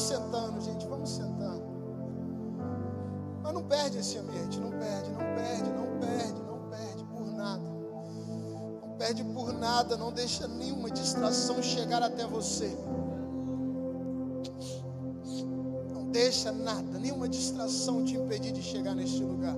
vamos sentando, gente, vamos sentando. Mas não perde esse ambiente, não perde, não perde, não perde, não perde por nada. Não perde por nada, não deixa nenhuma distração chegar até você. Não deixa nada, nenhuma distração te impedir de chegar neste lugar.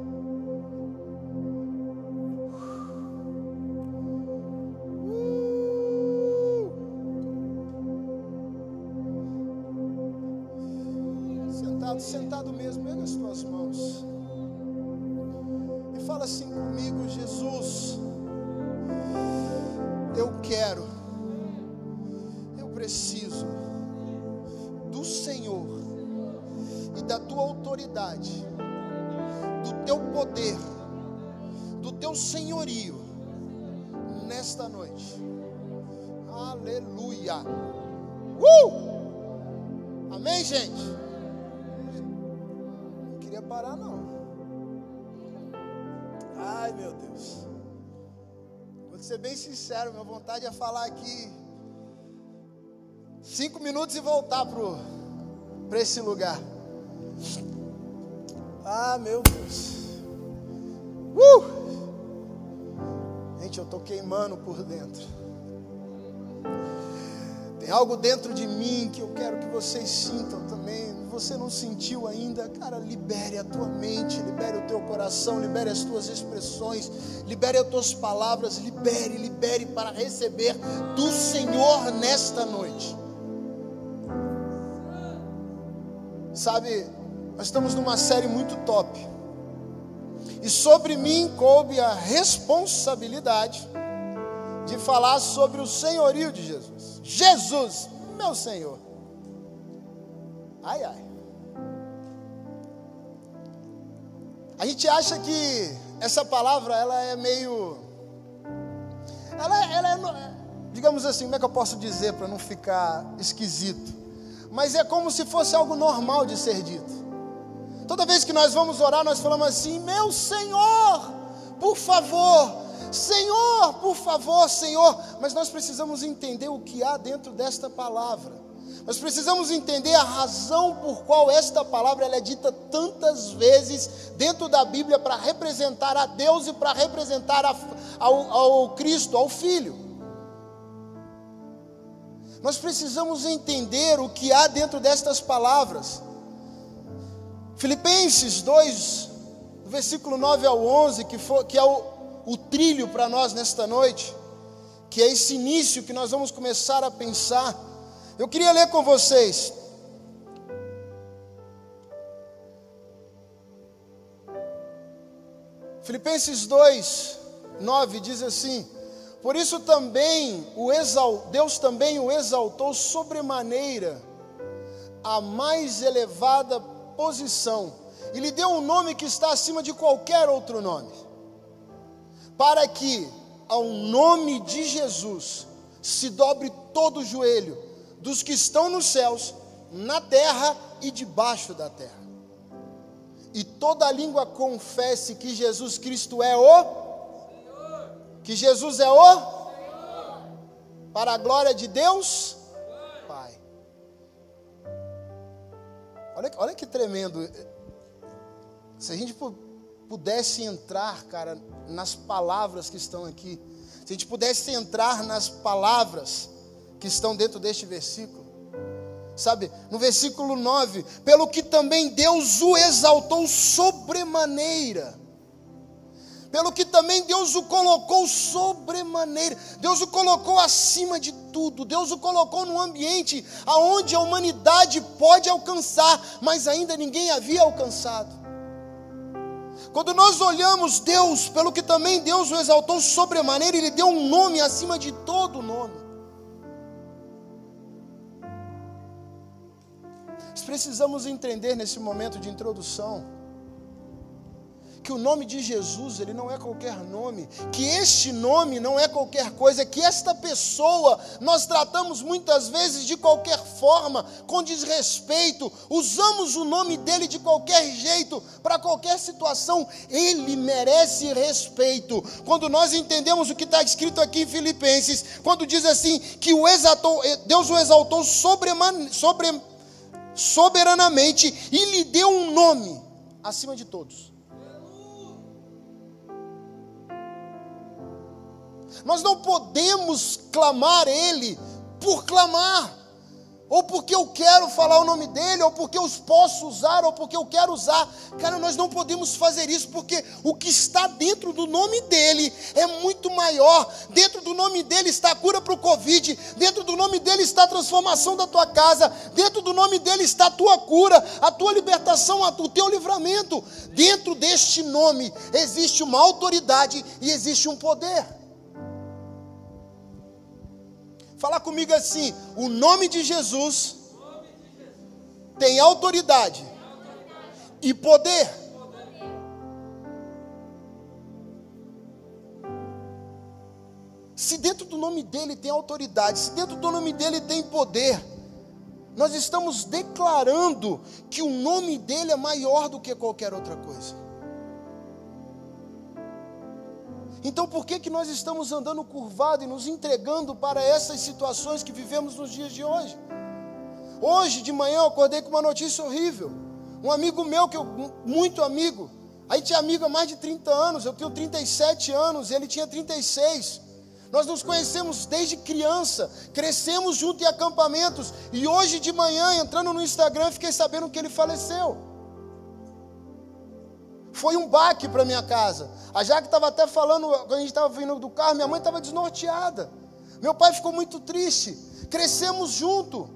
Minutos e voltar para esse lugar. Ah, meu Deus. Uh! Gente, eu estou queimando por dentro. Tem algo dentro de mim que eu quero que vocês sintam também você não sentiu ainda, cara, libere a tua mente, libere o teu coração, libere as tuas expressões, libere as tuas palavras, libere, libere para receber do Senhor nesta noite. Sabe, nós estamos numa série muito top. E sobre mim coube a responsabilidade de falar sobre o senhorio de Jesus. Jesus, meu Senhor. Ai, ai. A gente acha que essa palavra ela é meio. Ela, ela é, digamos assim, como é que eu posso dizer para não ficar esquisito? Mas é como se fosse algo normal de ser dito. Toda vez que nós vamos orar, nós falamos assim: Meu Senhor, por favor, Senhor, por favor, Senhor. Mas nós precisamos entender o que há dentro desta palavra. Nós precisamos entender a razão por qual esta palavra é dita tantas vezes dentro da Bíblia para representar a Deus e para representar a, ao, ao Cristo, ao Filho. Nós precisamos entender o que há dentro destas palavras. Filipenses 2, versículo 9 ao 11, que, for, que é o, o trilho para nós nesta noite, que é esse início que nós vamos começar a pensar. Eu queria ler com vocês. Filipenses 2, 9 diz assim: Por isso também Deus também o exaltou sobremaneira a mais elevada posição, e lhe deu um nome que está acima de qualquer outro nome, para que ao nome de Jesus se dobre todo o joelho dos que estão nos céus, na terra e debaixo da terra. E toda língua confesse que Jesus Cristo é o que Jesus é o para a glória de Deus Pai. Olha, olha que tremendo. Se a gente pudesse entrar, cara, nas palavras que estão aqui, se a gente pudesse entrar nas palavras que estão dentro deste versículo. Sabe, no versículo 9: Pelo que também Deus o exaltou sobremaneira. Pelo que também Deus o colocou sobremaneira. Deus o colocou acima de tudo. Deus o colocou num ambiente aonde a humanidade pode alcançar, mas ainda ninguém havia alcançado. Quando nós olhamos Deus, pelo que também Deus o exaltou sobremaneira, Ele deu um nome acima de todo nome. Nós precisamos entender nesse momento de introdução que o nome de Jesus, ele não é qualquer nome, que este nome não é qualquer coisa, que esta pessoa nós tratamos muitas vezes de qualquer forma, com desrespeito, usamos o nome dele de qualquer jeito, para qualquer situação, ele merece respeito. Quando nós entendemos o que está escrito aqui em Filipenses, quando diz assim que o exaltou, Deus o exaltou sobre, soberanamente e lhe deu um nome acima de todos. Nós não podemos clamar Ele por clamar ou porque eu quero falar o nome dele, ou porque eu posso usar, ou porque eu quero usar. Cara, nós não podemos fazer isso, porque o que está dentro do nome dele é muito maior. Dentro do nome dele está a cura para o Covid, dentro do nome dele está a transformação da tua casa, dentro do nome dele está a tua cura, a tua libertação, o teu livramento. Dentro deste nome existe uma autoridade e existe um poder. Fala comigo assim: o nome de Jesus tem autoridade e poder. Se dentro do nome dele tem autoridade, se dentro do nome dele tem poder, nós estamos declarando que o nome dele é maior do que qualquer outra coisa. Então por que, que nós estamos andando curvado e nos entregando para essas situações que vivemos nos dias de hoje? Hoje de manhã eu acordei com uma notícia horrível. Um amigo meu, que eu, muito amigo, aí tinha amigo há mais de 30 anos, eu tenho 37 anos, ele tinha 36. Nós nos conhecemos desde criança, crescemos junto em acampamentos, e hoje de manhã, entrando no Instagram, fiquei sabendo que ele faleceu. Foi um baque para minha casa. A Jaque estava até falando, quando a gente estava vindo do carro, minha mãe estava desnorteada. Meu pai ficou muito triste. Crescemos junto.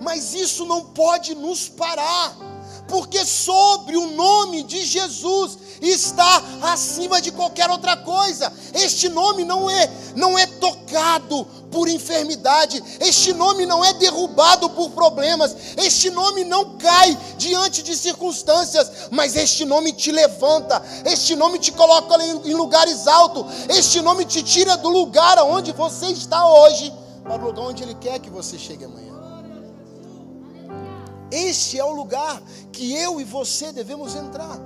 Mas isso não pode nos parar porque sobre o nome de Jesus está acima de qualquer outra coisa. Este nome não é não é tocado por enfermidade, este nome não é derrubado por problemas, este nome não cai diante de circunstâncias, mas este nome te levanta, este nome te coloca em lugares altos, este nome te tira do lugar onde você está hoje para o lugar onde ele quer que você chegue amanhã. Este é o lugar que eu e você devemos entrar.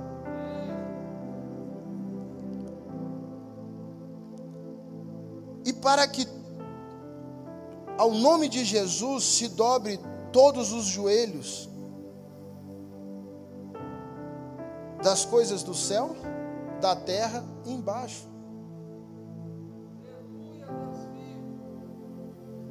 E para que ao nome de Jesus se dobre todos os joelhos das coisas do céu, da terra e embaixo.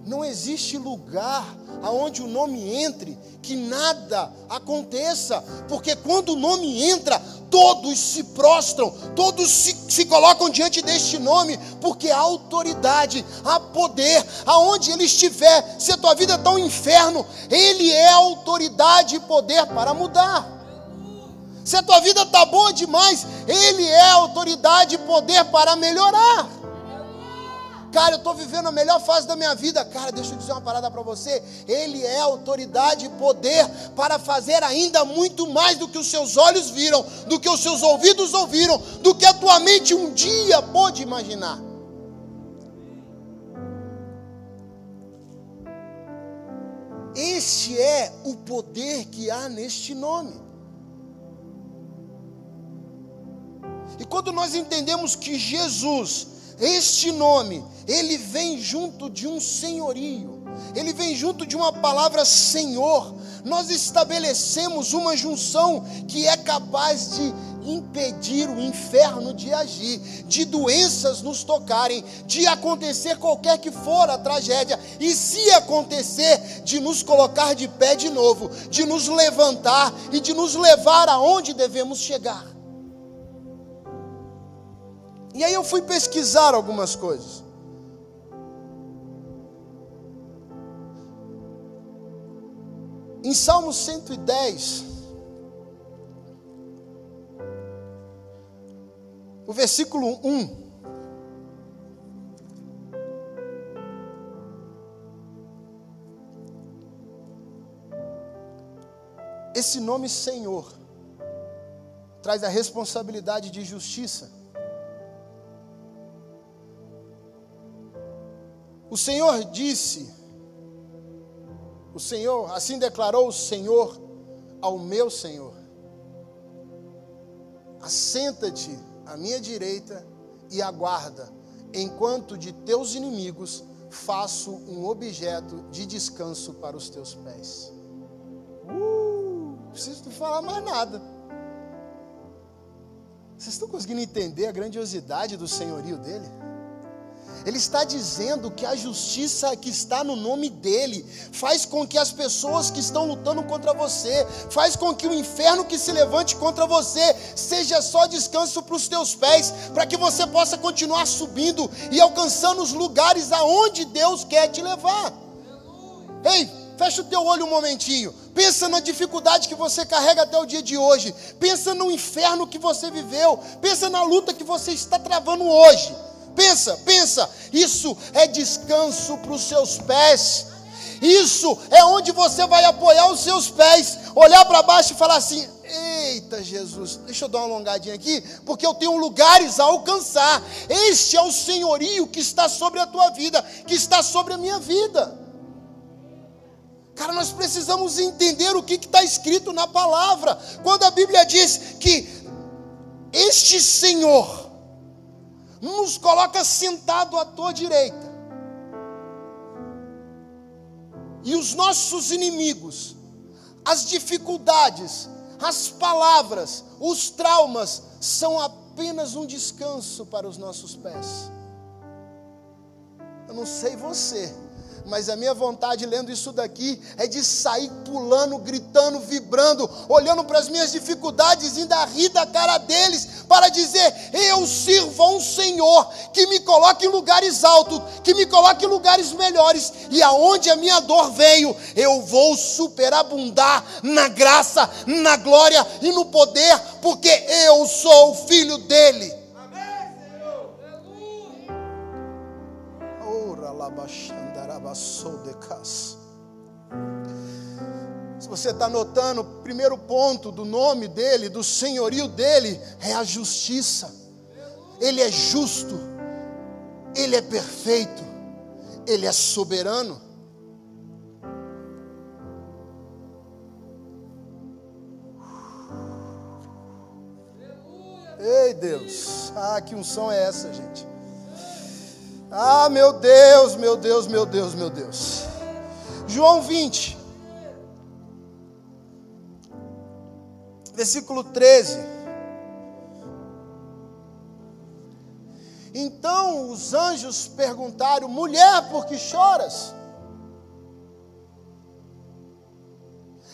Não existe lugar aonde o nome entre que nada aconteça, porque quando o nome entra, todos se prostram, todos se, se colocam diante deste nome, porque há autoridade, há poder, aonde ele estiver, se a tua vida está um inferno, ele é autoridade e poder para mudar. Se a tua vida está boa demais, ele é autoridade e poder para melhorar. Cara, eu estou vivendo a melhor fase da minha vida. Cara, deixa eu dizer uma parada para você. Ele é autoridade e poder para fazer ainda muito mais do que os seus olhos viram, do que os seus ouvidos ouviram, do que a tua mente um dia pôde imaginar. Este é o poder que há neste nome. E quando nós entendemos que Jesus este nome, ele vem junto de um senhorio, ele vem junto de uma palavra Senhor. Nós estabelecemos uma junção que é capaz de impedir o inferno de agir, de doenças nos tocarem, de acontecer qualquer que for a tragédia, e se acontecer, de nos colocar de pé de novo, de nos levantar e de nos levar aonde devemos chegar. E aí eu fui pesquisar algumas coisas. Em Salmo 110, o versículo 1. Esse nome Senhor traz a responsabilidade de justiça. O Senhor disse, o Senhor, assim declarou o Senhor ao meu Senhor: Assenta-te à minha direita e aguarda, enquanto de teus inimigos faço um objeto de descanso para os teus pés. Uh, não preciso falar mais nada. Vocês estão conseguindo entender a grandiosidade do senhorio dele? Ele está dizendo que a justiça que está no nome dele faz com que as pessoas que estão lutando contra você, faz com que o inferno que se levante contra você seja só descanso para os teus pés, para que você possa continuar subindo e alcançando os lugares aonde Deus quer te levar. Ei, fecha o teu olho um momentinho. Pensa na dificuldade que você carrega até o dia de hoje. Pensa no inferno que você viveu. Pensa na luta que você está travando hoje. Pensa, pensa, isso é descanso para os seus pés. Isso é onde você vai apoiar os seus pés, olhar para baixo e falar assim: Eita Jesus, deixa eu dar uma alongadinha aqui, porque eu tenho lugares a alcançar. Este é o senhorio que está sobre a tua vida, que está sobre a minha vida. Cara, nós precisamos entender o que está escrito na palavra. Quando a Bíblia diz que este Senhor, nos coloca sentado à tua direita. E os nossos inimigos, as dificuldades, as palavras, os traumas são apenas um descanso para os nossos pés. Eu não sei você, mas a minha vontade lendo isso daqui é de sair pulando, gritando, vibrando, olhando para as minhas dificuldades, ainda rir da cara deles, para dizer: Eu sirvo a um Senhor que me coloque em lugares altos, que me coloque em lugares melhores, e aonde a minha dor veio, eu vou superabundar na graça, na glória e no poder, porque eu sou o filho dele. Amém, Senhor. Aleluia. Se você está notando, o primeiro ponto do nome dele, do senhorio dele, é a justiça. Ele é justo, ele é perfeito, ele é soberano. Ei Deus, ah, que unção é essa, gente? Ah, meu Deus, meu Deus, meu Deus, meu Deus. João 20, versículo 13. Então os anjos perguntaram: mulher, por que choras?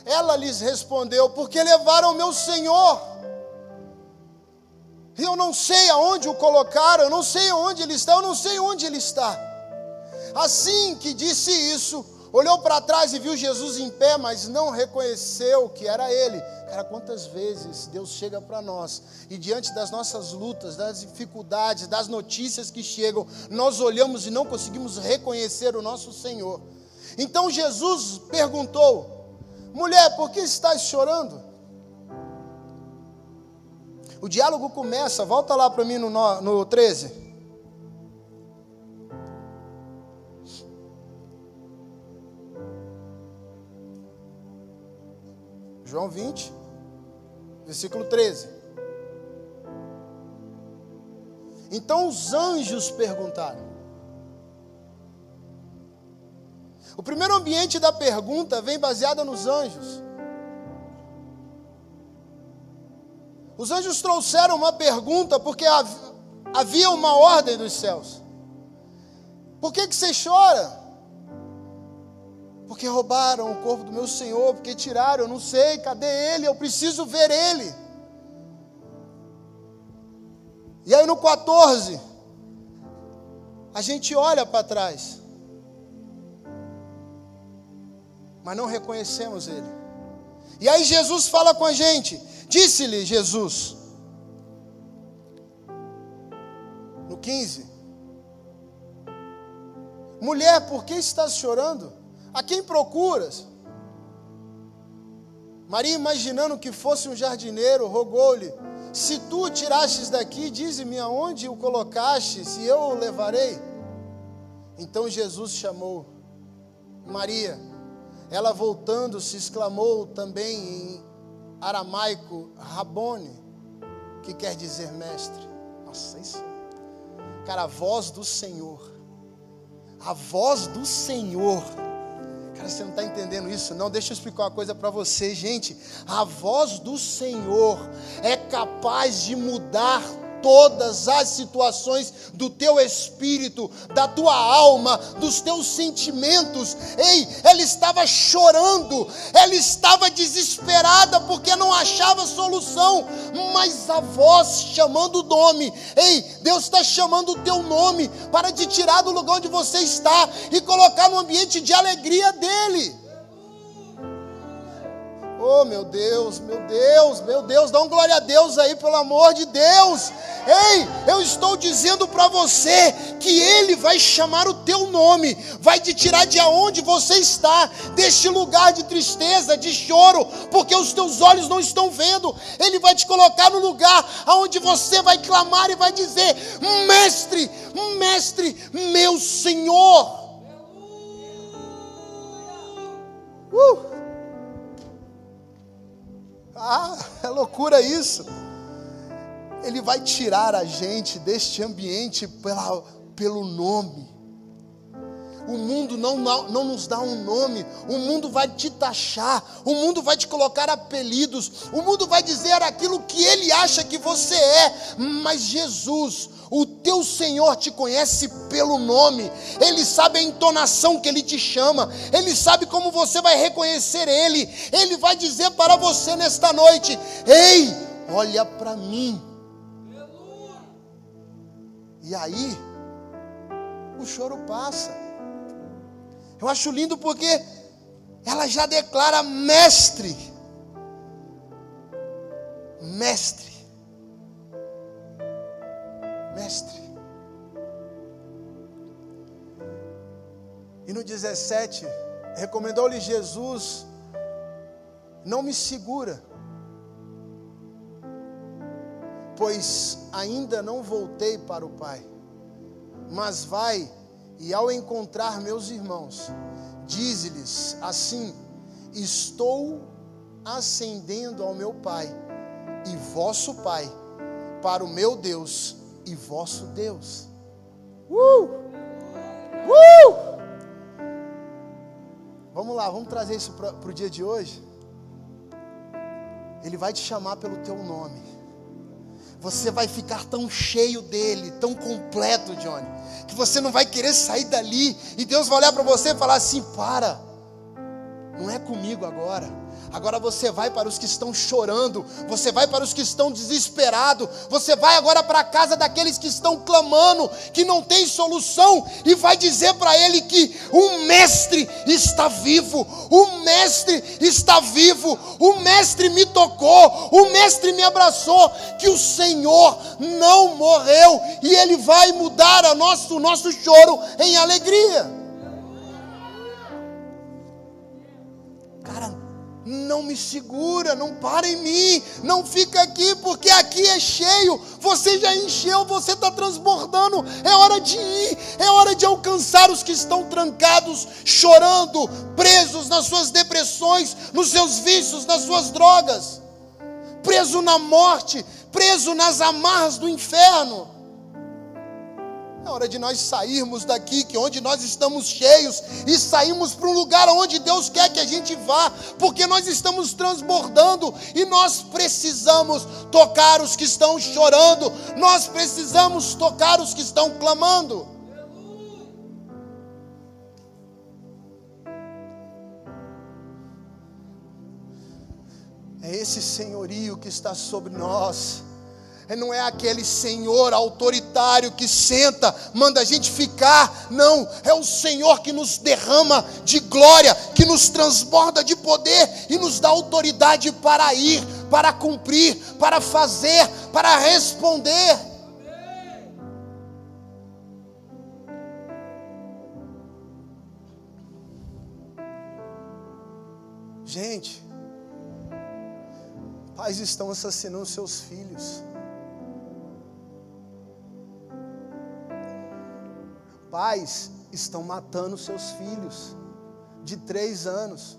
Ela lhes respondeu: porque levaram meu senhor eu não sei aonde o colocaram, eu não sei onde ele está, eu não sei onde ele está. Assim que disse isso, olhou para trás e viu Jesus em pé, mas não reconheceu que era ele. Cara, quantas vezes Deus chega para nós e diante das nossas lutas, das dificuldades, das notícias que chegam, nós olhamos e não conseguimos reconhecer o nosso Senhor. Então Jesus perguntou: mulher, por que estás chorando? O diálogo começa, volta lá para mim no, no 13. João 20, versículo 13. Então os anjos perguntaram. O primeiro ambiente da pergunta vem baseada nos anjos. Os anjos trouxeram uma pergunta porque havia uma ordem dos céus. Por que, que você chora? Porque roubaram o corpo do meu Senhor, porque tiraram, eu não sei, cadê ele? Eu preciso ver ele. E aí no 14, a gente olha para trás, mas não reconhecemos ele. E aí Jesus fala com a gente: Disse-lhe Jesus, no 15: Mulher, por que estás chorando? A quem procuras? Maria, imaginando que fosse um jardineiro, rogou-lhe: Se tu o tirastes daqui, dize-me aonde o colocaste, se eu o levarei. Então Jesus chamou Maria. Ela voltando-se, exclamou também em aramaico Rabone, que quer dizer mestre. Nossa, isso. Cara, a voz do Senhor. A voz do Senhor. Cara, você não está entendendo isso? Não, deixa eu explicar uma coisa para você, gente. A voz do Senhor é capaz de mudar todas as situações do teu espírito, da tua alma, dos teus sentimentos. Ei, ela estava chorando, ela estava desesperada porque não achava solução, mas a voz chamando o nome, ei, Deus está chamando o teu nome para te tirar do lugar onde você está e colocar no ambiente de alegria dele. Oh, meu Deus, meu Deus, meu Deus, dá um glória a Deus aí, pelo amor de Deus. Ei, eu estou dizendo para você que Ele vai chamar o teu nome, vai te tirar de onde você está, deste lugar de tristeza, de choro, porque os teus olhos não estão vendo. Ele vai te colocar no lugar aonde você vai clamar e vai dizer: Mestre, Mestre, meu Senhor. Uh! Ah, é loucura isso. Ele vai tirar a gente deste ambiente pela, pelo nome. O mundo não, não, não, nos dá um nome, o mundo vai te taxar, o mundo vai te colocar apelidos, o mundo vai dizer aquilo que ele acha que você é, mas Jesus, o teu Senhor te conhece pelo nome, Ele sabe a entonação que Ele te chama, Ele sabe como você vai reconhecer Ele, Ele vai dizer para você nesta noite: Ei, olha para mim. E aí, o choro passa. Eu acho lindo porque ela já declara mestre. Mestre mestre. E no 17, recomendou-lhe Jesus: Não me segura, pois ainda não voltei para o Pai, mas vai e ao encontrar meus irmãos, dize-lhes assim: Estou ascendendo ao meu Pai e vosso Pai, para o meu Deus e vosso Deus. Uh! Uh! Vamos lá, vamos trazer isso para o dia de hoje. Ele vai te chamar pelo teu nome. Você vai ficar tão cheio dele, tão completo, Johnny, que você não vai querer sair dali. E Deus vai olhar para você e falar assim: para, não é comigo agora Agora você vai para os que estão chorando, você vai para os que estão desesperados, você vai agora para a casa daqueles que estão clamando, que não tem solução, e vai dizer para ele que o Mestre está vivo, o Mestre está vivo, o Mestre me tocou, o Mestre me abraçou, que o Senhor não morreu, e ele vai mudar o nosso, o nosso choro em alegria. Cara, não me segura, não para em mim, não fica aqui, porque aqui é cheio, você já encheu, você está transbordando, é hora de ir, é hora de alcançar os que estão trancados, chorando, presos nas suas depressões, nos seus vícios, nas suas drogas, preso na morte, preso nas amarras do inferno. É hora de nós sairmos daqui, que onde nós estamos cheios, e sairmos para um lugar onde Deus quer que a gente vá, porque nós estamos transbordando e nós precisamos tocar os que estão chorando, nós precisamos tocar os que estão clamando. É esse senhorio que está sobre nós não é aquele senhor autoritário que senta, manda a gente ficar, não, é o Senhor que nos derrama de glória, que nos transborda de poder e nos dá autoridade para ir, para cumprir, para fazer, para responder. Gente, pais estão assassinando seus filhos. Pais estão matando seus filhos de três anos,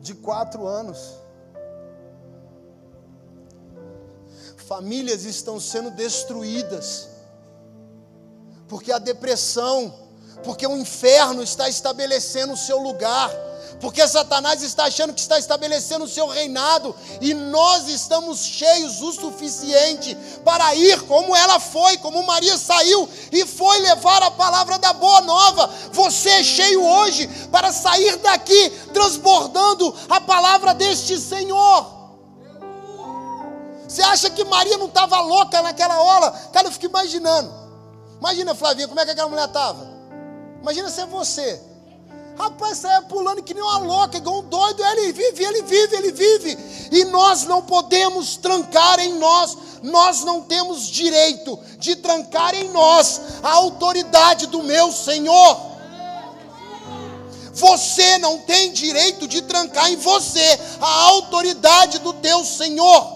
de quatro anos. Famílias estão sendo destruídas, porque a depressão, porque o inferno está estabelecendo o seu lugar, porque Satanás está achando que está estabelecendo o seu reinado, e nós estamos cheios o suficiente para ir como ela foi, como Maria saiu e foi levar a palavra da boa nova. Você é cheio hoje para sair daqui transbordando a palavra deste Senhor. Você acha que Maria não estava louca naquela hora? Cara, eu fico imaginando. Imagina, Flavinha, como é que aquela mulher estava? Imagina ser você. Rapaz, saia pulando que nem uma louca, igual um doido. Ele vive, ele vive, ele vive. E nós não podemos trancar em nós. Nós não temos direito de trancar em nós a autoridade do meu Senhor. Você não tem direito de trancar em você a autoridade do teu Senhor.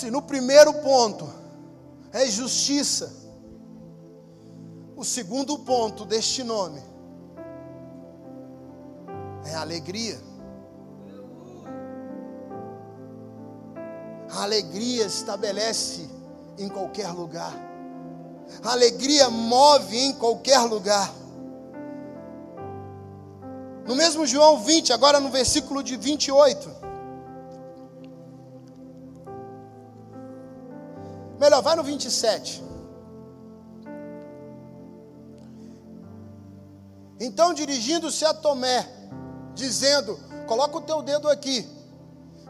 Se no primeiro ponto é justiça, o segundo ponto deste nome é alegria. A alegria estabelece em qualquer lugar. A alegria move em qualquer lugar. No mesmo João 20, agora no versículo de 28. Melhor, vai no 27. Então, dirigindo-se a Tomé, dizendo: Coloca o teu dedo aqui,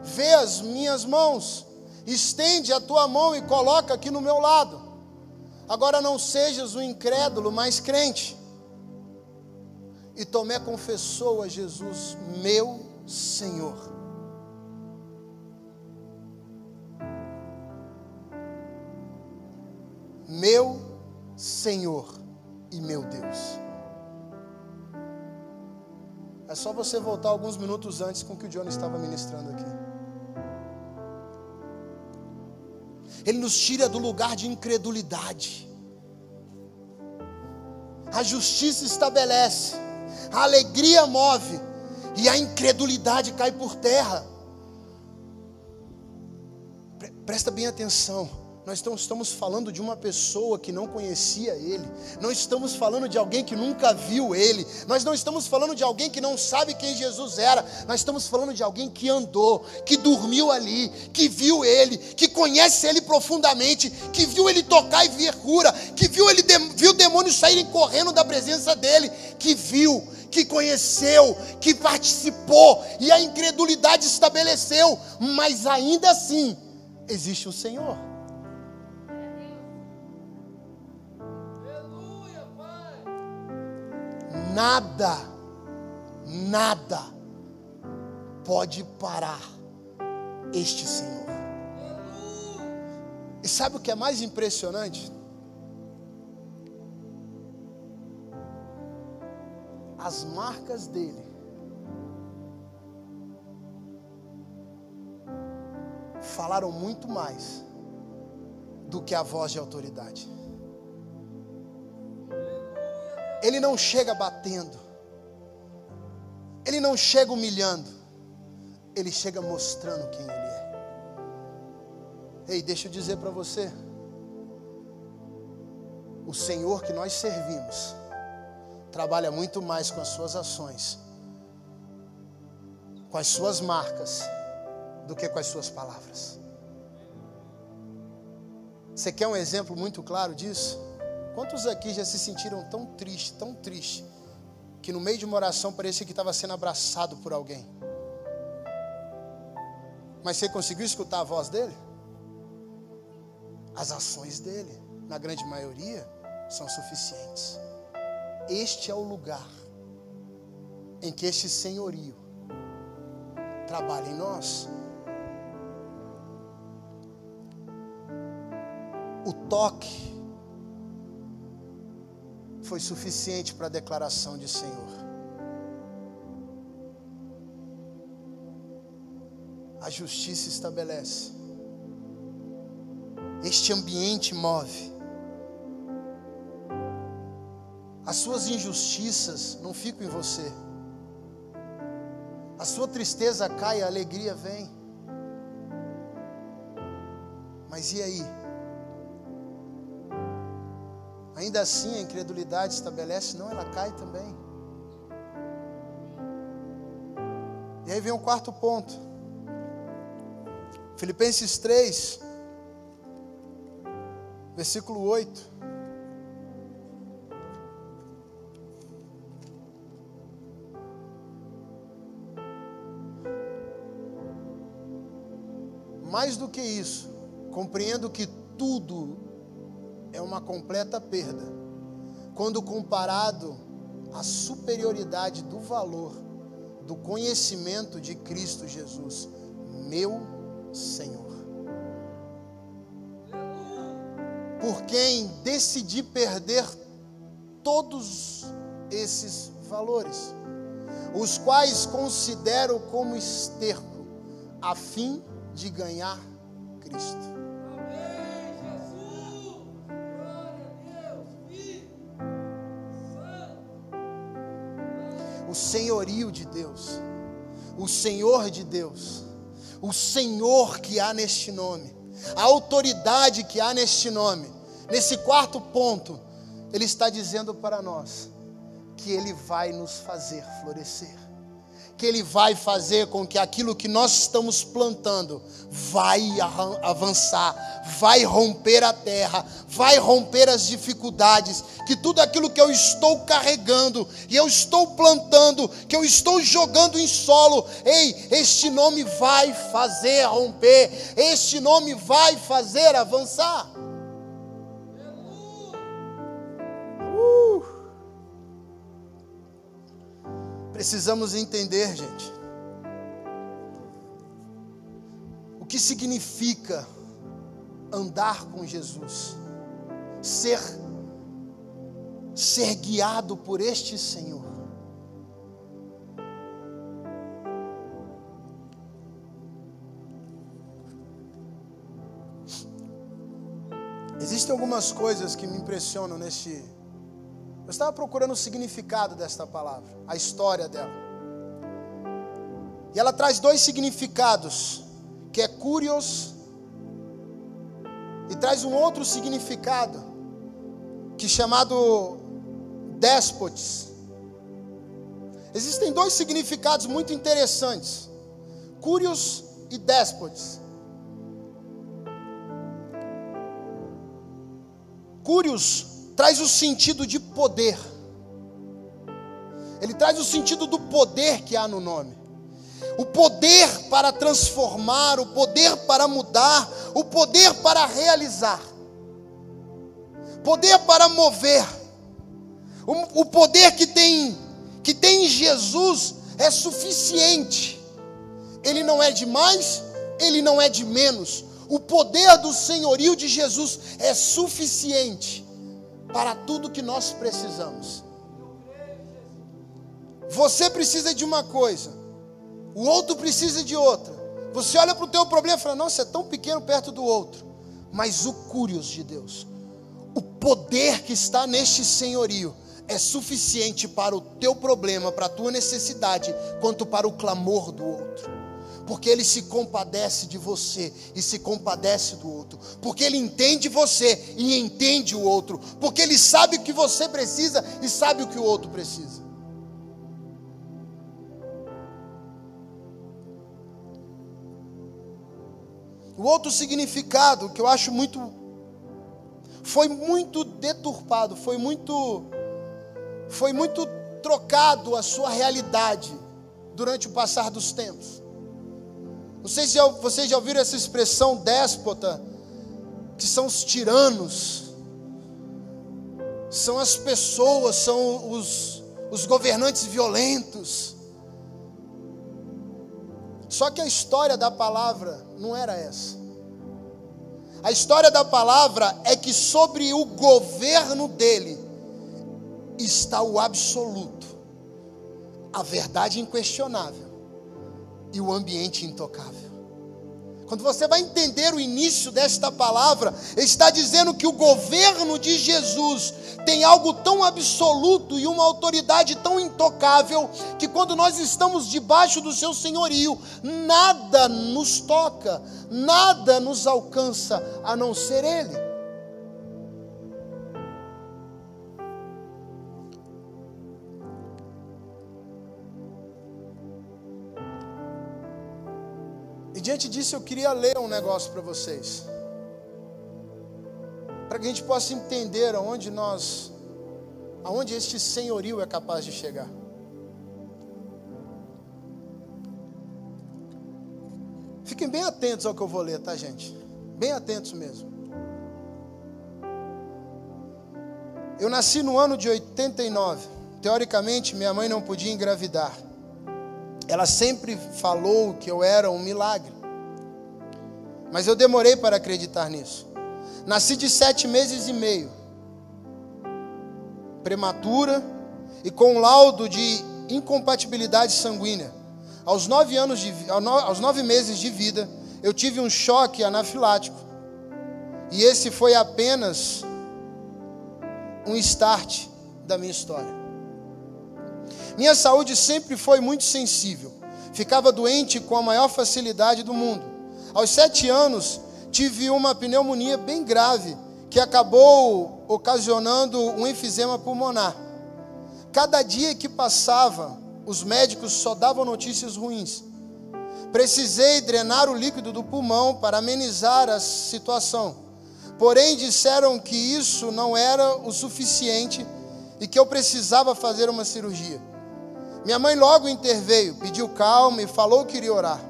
vê as minhas mãos, estende a tua mão e coloca aqui no meu lado. Agora não sejas o incrédulo, mas crente. E Tomé confessou a Jesus: Meu Senhor. Meu Senhor e meu Deus. É só você voltar alguns minutos antes com o que o John estava ministrando aqui. Ele nos tira do lugar de incredulidade. A justiça estabelece, a alegria move e a incredulidade cai por terra. Presta bem atenção. Nós estamos falando de uma pessoa que não conhecia Ele, não estamos falando de alguém que nunca viu Ele, nós não estamos falando de alguém que não sabe quem Jesus era, nós estamos falando de alguém que andou, que dormiu ali, que viu Ele, que conhece Ele profundamente, que viu Ele tocar e vir cura, que viu Ele viu demônios saírem correndo da presença dEle, que viu, que conheceu, que participou, e a incredulidade estabeleceu, mas ainda assim existe o Senhor. Nada, nada pode parar este Senhor. E sabe o que é mais impressionante? As marcas dele falaram muito mais do que a voz de autoridade. Ele não chega batendo. Ele não chega humilhando. Ele chega mostrando quem Ele é. Ei, deixa eu dizer para você. O Senhor que nós servimos trabalha muito mais com as suas ações, com as suas marcas, do que com as suas palavras. Você quer um exemplo muito claro disso? Quantos aqui já se sentiram tão triste, tão triste, que no meio de uma oração parecia que estava sendo abraçado por alguém? Mas você conseguiu escutar a voz dele? As ações dele, na grande maioria, são suficientes. Este é o lugar em que este senhorio trabalha em nós. O toque foi suficiente para a declaração de Senhor. A justiça estabelece. Este ambiente move. As suas injustiças não ficam em você. A sua tristeza cai, a alegria vem. Mas e aí? Ainda assim a incredulidade estabelece, não, ela cai também. E aí vem o quarto ponto. Filipenses 3, versículo 8. Mais do que isso, compreendo que tudo é uma completa perda quando comparado à superioridade do valor do conhecimento de Cristo Jesus, meu Senhor. Por quem decidi perder todos esses valores, os quais considero como esterco, a fim de ganhar Cristo. Senhorio de Deus, o Senhor de Deus, o Senhor que há neste nome, a autoridade que há neste nome, nesse quarto ponto, Ele está dizendo para nós que Ele vai nos fazer florescer que Ele vai fazer com que aquilo que nós estamos plantando vai avançar, vai romper a terra, vai romper as dificuldades, que tudo aquilo que eu estou carregando e eu estou plantando, que eu estou jogando em solo, ei, este nome vai fazer romper, este nome vai fazer avançar. Precisamos entender, gente, o que significa andar com Jesus, ser ser guiado por este Senhor. Existem algumas coisas que me impressionam neste eu estava procurando o significado desta palavra, a história dela. E ela traz dois significados, que é curios e traz um outro significado, que é chamado déspotes. Existem dois significados muito interessantes: curios e déspotes. Curios traz o sentido de poder. Ele traz o sentido do poder que há no nome. O poder para transformar, o poder para mudar, o poder para realizar. Poder para mover. O, o poder que tem que tem em Jesus é suficiente. Ele não é de mais, ele não é de menos. O poder do senhorio de Jesus é suficiente para tudo que nós precisamos. Você precisa de uma coisa, o outro precisa de outra. Você olha para o teu problema e fala: Nossa, é tão pequeno perto do outro. Mas o curios de Deus, o poder que está neste senhorio, é suficiente para o teu problema, para a tua necessidade, quanto para o clamor do outro porque ele se compadece de você e se compadece do outro, porque ele entende você e entende o outro, porque ele sabe o que você precisa e sabe o que o outro precisa. O outro significado que eu acho muito foi muito deturpado, foi muito foi muito trocado a sua realidade durante o passar dos tempos. Sei se vocês já ouviram essa expressão déspota, que são os tiranos, são as pessoas, são os, os governantes violentos. Só que a história da palavra não era essa. A história da palavra é que sobre o governo dele está o absoluto, a verdade inquestionável e o ambiente intocável. Quando você vai entender o início desta palavra, está dizendo que o governo de Jesus tem algo tão absoluto e uma autoridade tão intocável que quando nós estamos debaixo do seu senhorio, nada nos toca, nada nos alcança a não ser ele. Diante disso eu queria ler um negócio para vocês. Para que a gente possa entender aonde nós, aonde este senhorio é capaz de chegar. Fiquem bem atentos ao que eu vou ler, tá, gente? Bem atentos mesmo. Eu nasci no ano de 89. Teoricamente, minha mãe não podia engravidar. Ela sempre falou que eu era um milagre. Mas eu demorei para acreditar nisso. Nasci de sete meses e meio, prematura e com um laudo de incompatibilidade sanguínea. Aos nove, anos de, aos nove meses de vida, eu tive um choque anafilático. E esse foi apenas um start da minha história. Minha saúde sempre foi muito sensível. Ficava doente com a maior facilidade do mundo. Aos sete anos, tive uma pneumonia bem grave que acabou ocasionando um enfisema pulmonar. Cada dia que passava, os médicos só davam notícias ruins. Precisei drenar o líquido do pulmão para amenizar a situação. Porém, disseram que isso não era o suficiente e que eu precisava fazer uma cirurgia. Minha mãe logo interveio, pediu calma e falou que iria orar.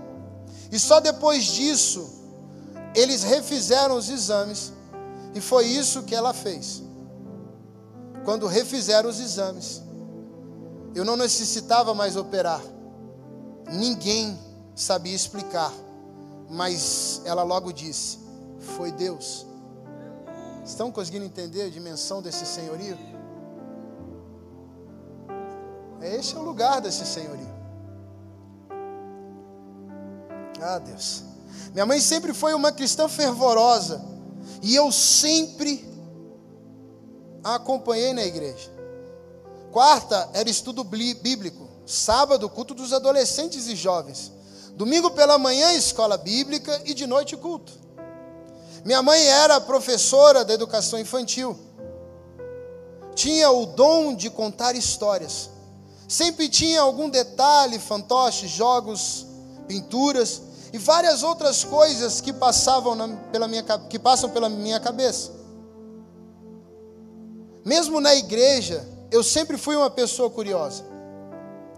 E só depois disso, eles refizeram os exames, e foi isso que ela fez. Quando refizeram os exames, eu não necessitava mais operar, ninguém sabia explicar, mas ela logo disse: Foi Deus. Estão conseguindo entender a dimensão desse senhorio? Este é o lugar desse senhorio. Ah, Deus. Minha mãe sempre foi uma cristã fervorosa. E eu sempre a acompanhei na igreja. Quarta era estudo bíblico. Sábado, culto dos adolescentes e jovens. Domingo pela manhã, escola bíblica e de noite, culto. Minha mãe era professora da educação infantil. Tinha o dom de contar histórias. Sempre tinha algum detalhe, fantoche, jogos, pinturas e várias outras coisas que passavam na, pela minha, que passam pela minha cabeça. Mesmo na igreja, eu sempre fui uma pessoa curiosa.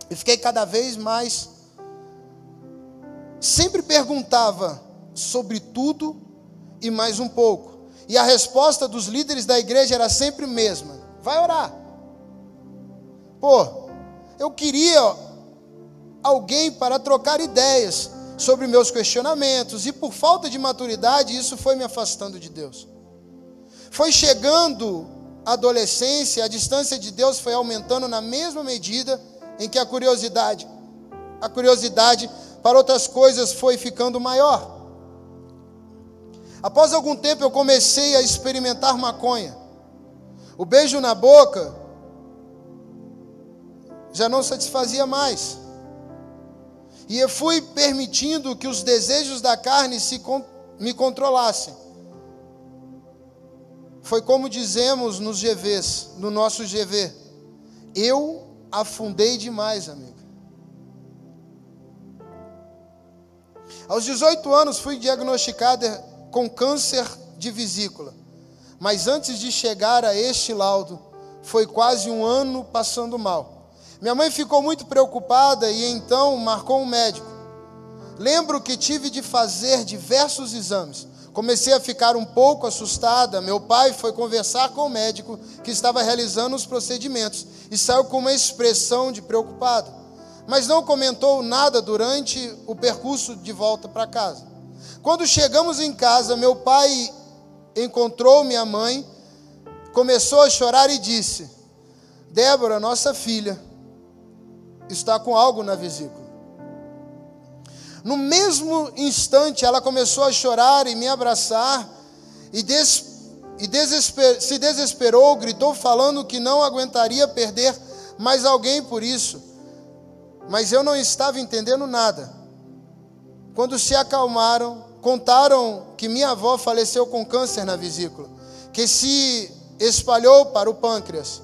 E fiquei cada vez mais. Sempre perguntava sobre tudo e mais um pouco. E a resposta dos líderes da igreja era sempre a mesma: vai orar. Pô, eu queria alguém para trocar ideias sobre meus questionamentos, e por falta de maturidade, isso foi me afastando de Deus. Foi chegando a adolescência, a distância de Deus foi aumentando na mesma medida em que a curiosidade, a curiosidade para outras coisas foi ficando maior. Após algum tempo eu comecei a experimentar maconha. O beijo na boca já não satisfazia mais. E eu fui permitindo que os desejos da carne se, me controlassem. Foi como dizemos nos GVs, no nosso GV. Eu afundei demais, amigo. Aos 18 anos fui diagnosticado com câncer de vesícula. Mas antes de chegar a este laudo, foi quase um ano passando mal. Minha mãe ficou muito preocupada e então marcou um médico. Lembro que tive de fazer diversos exames. Comecei a ficar um pouco assustada. Meu pai foi conversar com o médico que estava realizando os procedimentos e saiu com uma expressão de preocupado. Mas não comentou nada durante o percurso de volta para casa. Quando chegamos em casa, meu pai encontrou minha mãe, começou a chorar e disse: Débora, nossa filha, está com algo na vesícula. No mesmo instante, ela começou a chorar e me abraçar e, des, e desesper, se desesperou, gritou, falando que não aguentaria perder mais alguém por isso. Mas eu não estava entendendo nada. Quando se acalmaram, contaram que minha avó faleceu com câncer na vesícula, que se espalhou para o pâncreas.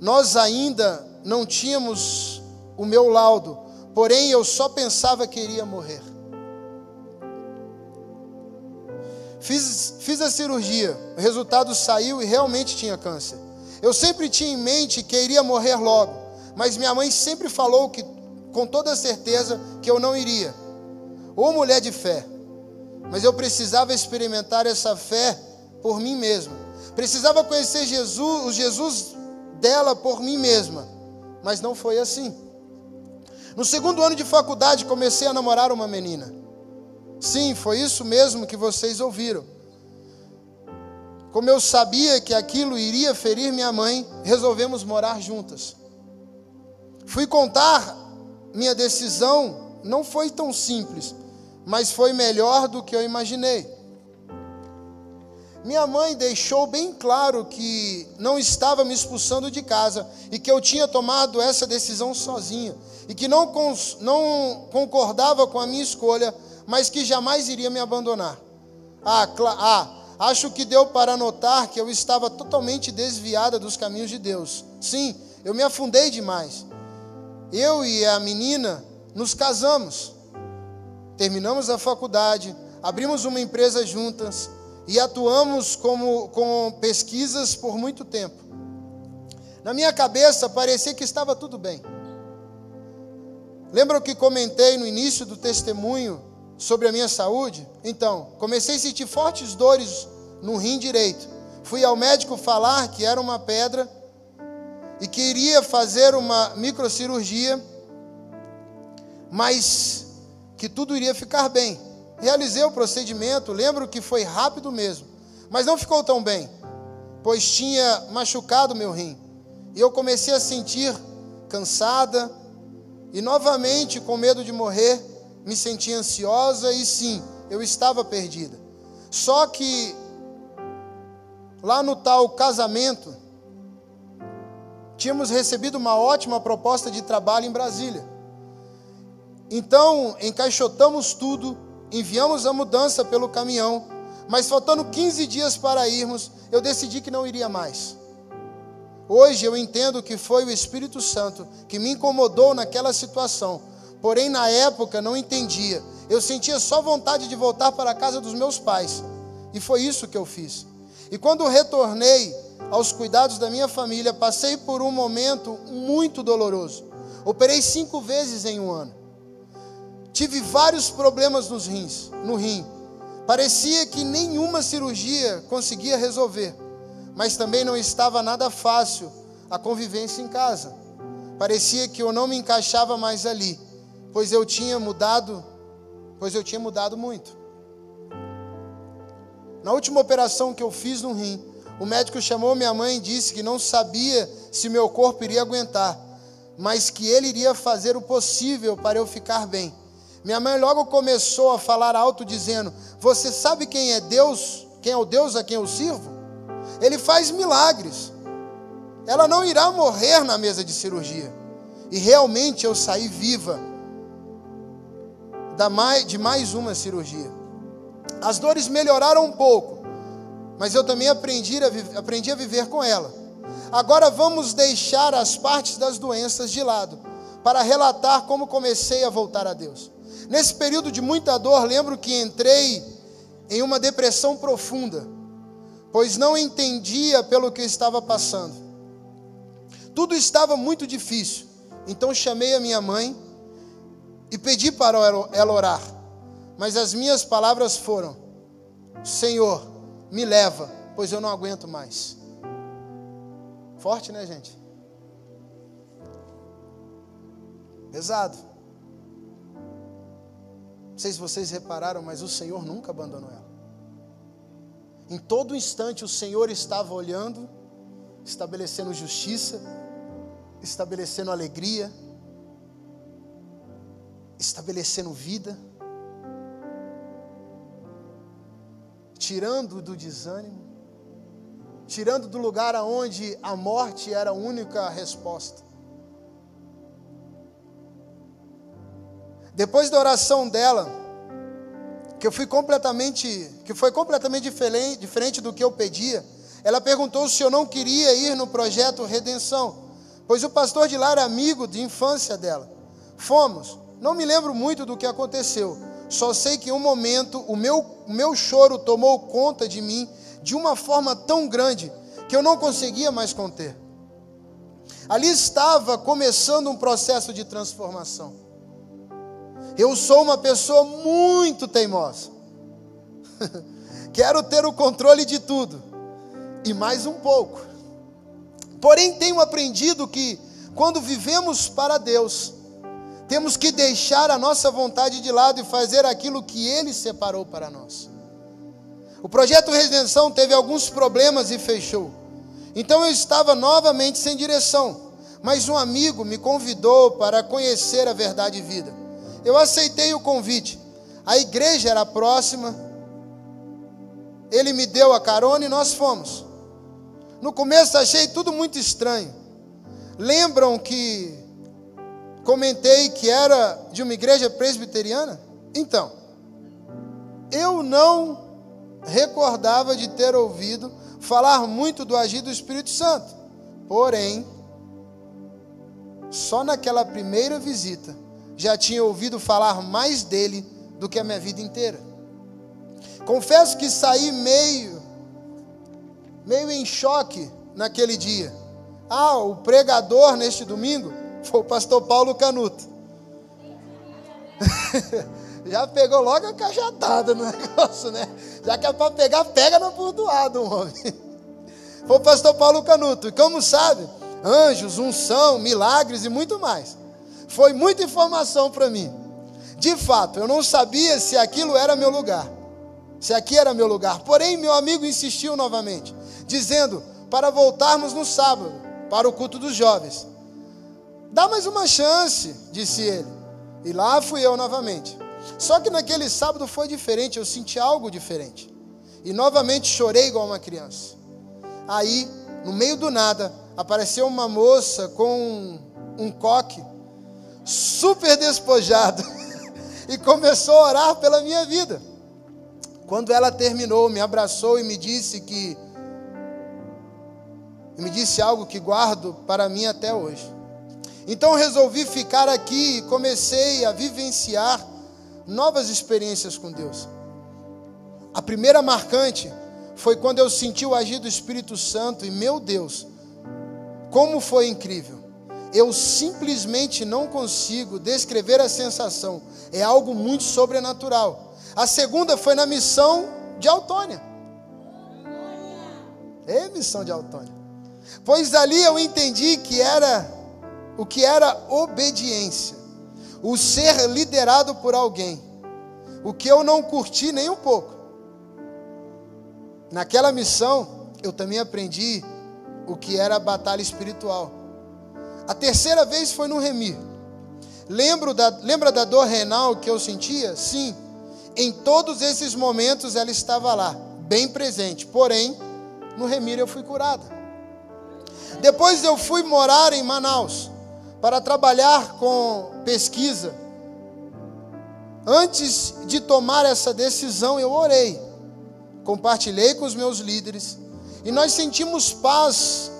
Nós ainda não tínhamos o meu laudo, porém eu só pensava que iria morrer. Fiz, fiz a cirurgia, o resultado saiu e realmente tinha câncer. Eu sempre tinha em mente que iria morrer logo, mas minha mãe sempre falou que, com toda certeza, que eu não iria. Ou mulher de fé, mas eu precisava experimentar essa fé por mim mesma. Precisava conhecer Jesus, o Jesus dela por mim mesma, mas não foi assim. No segundo ano de faculdade, comecei a namorar uma menina. Sim, foi isso mesmo que vocês ouviram. Como eu sabia que aquilo iria ferir minha mãe, resolvemos morar juntas. Fui contar minha decisão, não foi tão simples, mas foi melhor do que eu imaginei. Minha mãe deixou bem claro que não estava me expulsando de casa e que eu tinha tomado essa decisão sozinha e que não, não concordava com a minha escolha, mas que jamais iria me abandonar. Ah, ah, acho que deu para notar que eu estava totalmente desviada dos caminhos de Deus. Sim, eu me afundei demais. Eu e a menina nos casamos, terminamos a faculdade, abrimos uma empresa juntas e atuamos como, com pesquisas por muito tempo. Na minha cabeça parecia que estava tudo bem. Lembra o que comentei no início do testemunho sobre a minha saúde? Então, comecei a sentir fortes dores no rim direito. Fui ao médico falar que era uma pedra e que iria fazer uma microcirurgia, mas que tudo iria ficar bem. Realizei o procedimento, lembro que foi rápido mesmo, mas não ficou tão bem, pois tinha machucado meu rim. E eu comecei a sentir cansada e novamente com medo de morrer, me sentia ansiosa e sim, eu estava perdida. Só que lá no tal casamento, tínhamos recebido uma ótima proposta de trabalho em Brasília. Então, encaixotamos tudo enviamos a mudança pelo caminhão, mas faltando 15 dias para irmos, eu decidi que não iria mais. Hoje eu entendo que foi o Espírito Santo que me incomodou naquela situação, porém na época não entendia. Eu sentia só vontade de voltar para a casa dos meus pais, e foi isso que eu fiz. E quando retornei aos cuidados da minha família, passei por um momento muito doloroso. Operei cinco vezes em um ano. Tive vários problemas nos rins, no rim. Parecia que nenhuma cirurgia conseguia resolver, mas também não estava nada fácil a convivência em casa. Parecia que eu não me encaixava mais ali, pois eu tinha mudado, pois eu tinha mudado muito. Na última operação que eu fiz no rim, o médico chamou minha mãe e disse que não sabia se meu corpo iria aguentar, mas que ele iria fazer o possível para eu ficar bem. Minha mãe logo começou a falar alto, dizendo: Você sabe quem é Deus? Quem é o Deus a quem eu sirvo? Ele faz milagres. Ela não irá morrer na mesa de cirurgia. E realmente eu saí viva de mais uma cirurgia. As dores melhoraram um pouco, mas eu também aprendi a, aprendi a viver com ela. Agora vamos deixar as partes das doenças de lado para relatar como comecei a voltar a Deus. Nesse período de muita dor, lembro que entrei em uma depressão profunda, pois não entendia pelo que estava passando. Tudo estava muito difícil, então chamei a minha mãe e pedi para ela orar, mas as minhas palavras foram: Senhor, me leva, pois eu não aguento mais. Forte, né, gente? Pesado. Não sei se vocês repararam, mas o Senhor nunca abandonou ela. Em todo instante o Senhor estava olhando, estabelecendo justiça, estabelecendo alegria, estabelecendo vida, tirando do desânimo, tirando do lugar aonde a morte era a única resposta. Depois da oração dela, que eu fui completamente, que foi completamente diferente, diferente do que eu pedia, ela perguntou se eu não queria ir no projeto Redenção, pois o pastor de lá era amigo de infância dela. Fomos. Não me lembro muito do que aconteceu. Só sei que em um momento o meu, o meu choro tomou conta de mim de uma forma tão grande que eu não conseguia mais conter. Ali estava começando um processo de transformação. Eu sou uma pessoa muito teimosa. Quero ter o controle de tudo e mais um pouco. Porém, tenho aprendido que quando vivemos para Deus, temos que deixar a nossa vontade de lado e fazer aquilo que Ele separou para nós. O projeto Redenção teve alguns problemas e fechou. Então eu estava novamente sem direção, mas um amigo me convidou para conhecer a verdade e vida. Eu aceitei o convite. A igreja era próxima. Ele me deu a carona e nós fomos. No começo achei tudo muito estranho. Lembram que comentei que era de uma igreja presbiteriana? Então, eu não recordava de ter ouvido falar muito do agir do Espírito Santo. Porém, só naquela primeira visita já tinha ouvido falar mais dele do que a minha vida inteira. Confesso que saí meio meio em choque naquele dia. Ah, o pregador neste domingo foi o pastor Paulo Canuto. Já pegou logo a cajadada no negócio, né? Já que é para pegar, pega no bordoado, homem. Foi o pastor Paulo Canuto. E como sabe, anjos, unção, milagres e muito mais. Foi muita informação para mim. De fato, eu não sabia se aquilo era meu lugar. Se aqui era meu lugar. Porém, meu amigo insistiu novamente dizendo para voltarmos no sábado para o culto dos jovens. Dá mais uma chance, disse ele. E lá fui eu novamente. Só que naquele sábado foi diferente, eu senti algo diferente. E novamente chorei igual uma criança. Aí, no meio do nada, apareceu uma moça com um coque, super despojado, e começou a orar pela minha vida. Quando ela terminou, me abraçou e me disse que me disse algo que guardo para mim até hoje. Então resolvi ficar aqui e comecei a vivenciar novas experiências com Deus. A primeira marcante foi quando eu senti o agir do Espírito Santo e, meu Deus, como foi incrível. Eu simplesmente não consigo descrever a sensação, é algo muito sobrenatural. A segunda foi na missão de Autônia. É missão de Autônia. Pois ali eu entendi que era o que era obediência, o ser liderado por alguém, o que eu não curti nem um pouco. Naquela missão, eu também aprendi o que era batalha espiritual. A terceira vez foi no Remir. Lembro da, lembra da dor renal que eu sentia? Sim. Em todos esses momentos ela estava lá, bem presente. Porém, no Remir eu fui curada. Depois eu fui morar em Manaus para trabalhar com pesquisa. Antes de tomar essa decisão, eu orei, compartilhei com os meus líderes e nós sentimos paz.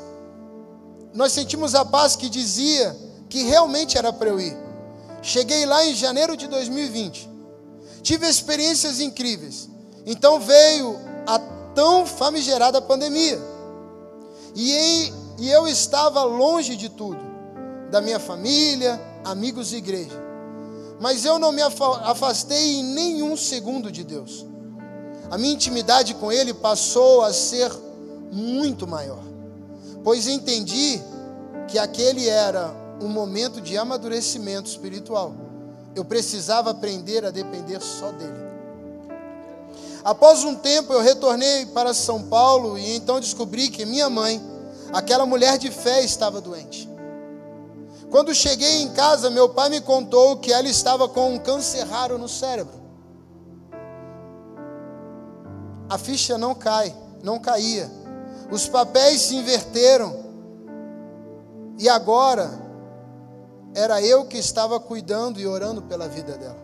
Nós sentimos a paz que dizia que realmente era para eu ir. Cheguei lá em janeiro de 2020. Tive experiências incríveis. Então veio a tão famigerada pandemia. E em e eu estava longe de tudo, da minha família, amigos e igreja. Mas eu não me afastei em nenhum segundo de Deus. A minha intimidade com Ele passou a ser muito maior, pois entendi que aquele era um momento de amadurecimento espiritual. Eu precisava aprender a depender só dele. Após um tempo, eu retornei para São Paulo e então descobri que minha mãe Aquela mulher de fé estava doente. Quando cheguei em casa, meu pai me contou que ela estava com um câncer raro no cérebro. A ficha não cai, não caía. Os papéis se inverteram. E agora era eu que estava cuidando e orando pela vida dela.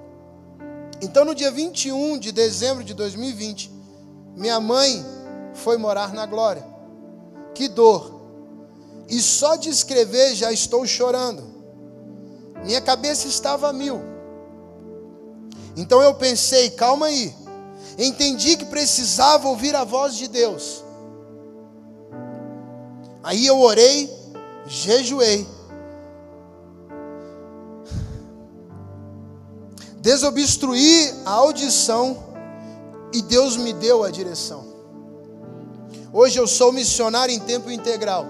Então, no dia 21 de dezembro de 2020, minha mãe foi morar na glória. Que dor! e só de escrever já estou chorando. Minha cabeça estava a mil. Então eu pensei, calma aí. Entendi que precisava ouvir a voz de Deus. Aí eu orei, jejuei. Desobstruí a audição e Deus me deu a direção. Hoje eu sou missionário em tempo integral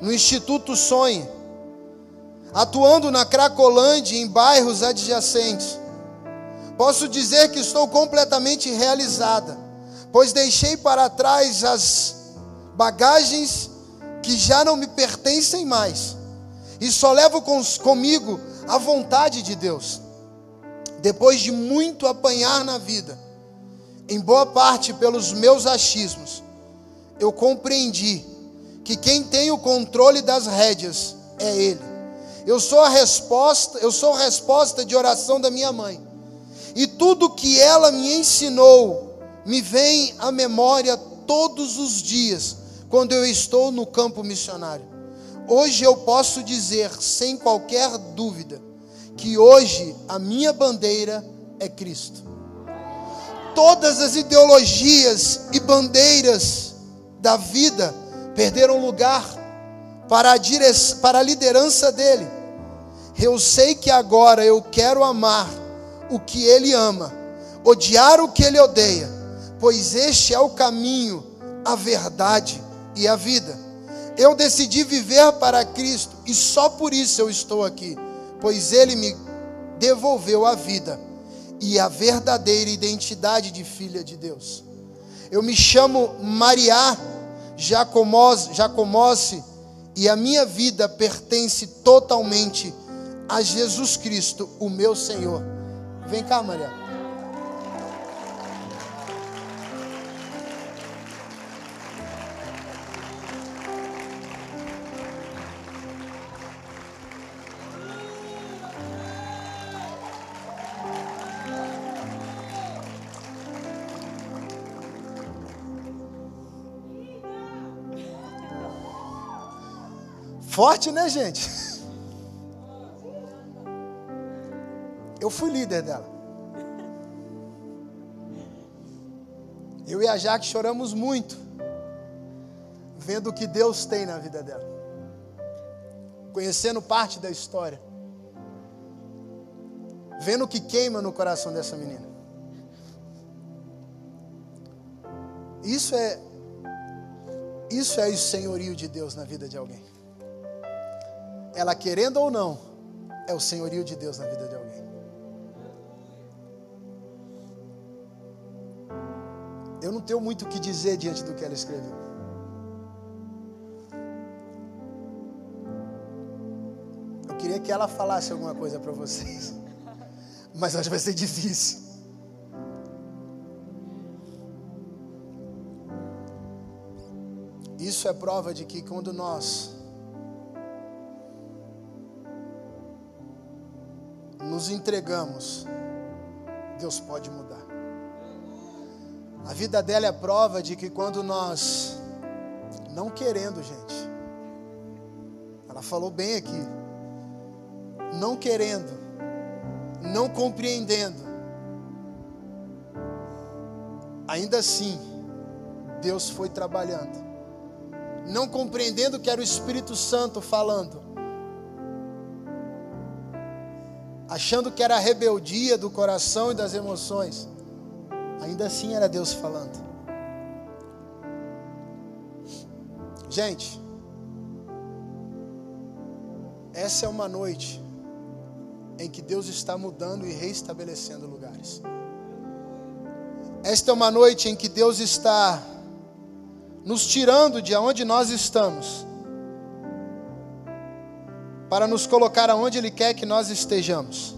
no Instituto Sonhe, atuando na Cracolândia em bairros adjacentes. Posso dizer que estou completamente realizada, pois deixei para trás as bagagens que já não me pertencem mais, e só levo com, comigo a vontade de Deus. Depois de muito apanhar na vida, em boa parte pelos meus achismos, eu compreendi que quem tem o controle das rédeas é Ele. Eu sou a resposta, eu sou a resposta de oração da minha mãe. E tudo que ela me ensinou me vem à memória todos os dias, quando eu estou no campo missionário. Hoje eu posso dizer, sem qualquer dúvida, que hoje a minha bandeira é Cristo. Todas as ideologias e bandeiras da vida perderam lugar para a, dire... para a liderança dele. Eu sei que agora eu quero amar o que ele ama, odiar o que ele odeia, pois este é o caminho, a verdade e a vida. Eu decidi viver para Cristo e só por isso eu estou aqui, pois ele me devolveu a vida e a verdadeira identidade de filha de Deus. Eu me chamo Maria Jacomose, e a minha vida pertence totalmente a Jesus Cristo, o meu Senhor. Vem cá, Maria. Forte, né, gente? Eu fui líder dela. Eu e a Jaque choramos muito, vendo o que Deus tem na vida dela, conhecendo parte da história, vendo o que queima no coração dessa menina. Isso é isso é o senhorio de Deus na vida de alguém ela querendo ou não, é o senhorio de Deus na vida de alguém. Eu não tenho muito o que dizer diante do que ela escreveu. Eu queria que ela falasse alguma coisa para vocês, mas acho que vai ser difícil. Isso é prova de que quando nós nos entregamos, Deus pode mudar. A vida dela é prova de que quando nós, não querendo, gente, ela falou bem aqui, não querendo, não compreendendo, ainda assim, Deus foi trabalhando, não compreendendo que era o Espírito Santo falando, achando que era a rebeldia do coração e das emoções. Ainda assim era Deus falando. Gente, essa é uma noite em que Deus está mudando e reestabelecendo lugares. Esta é uma noite em que Deus está nos tirando de onde nós estamos para nos colocar aonde Ele quer que nós estejamos.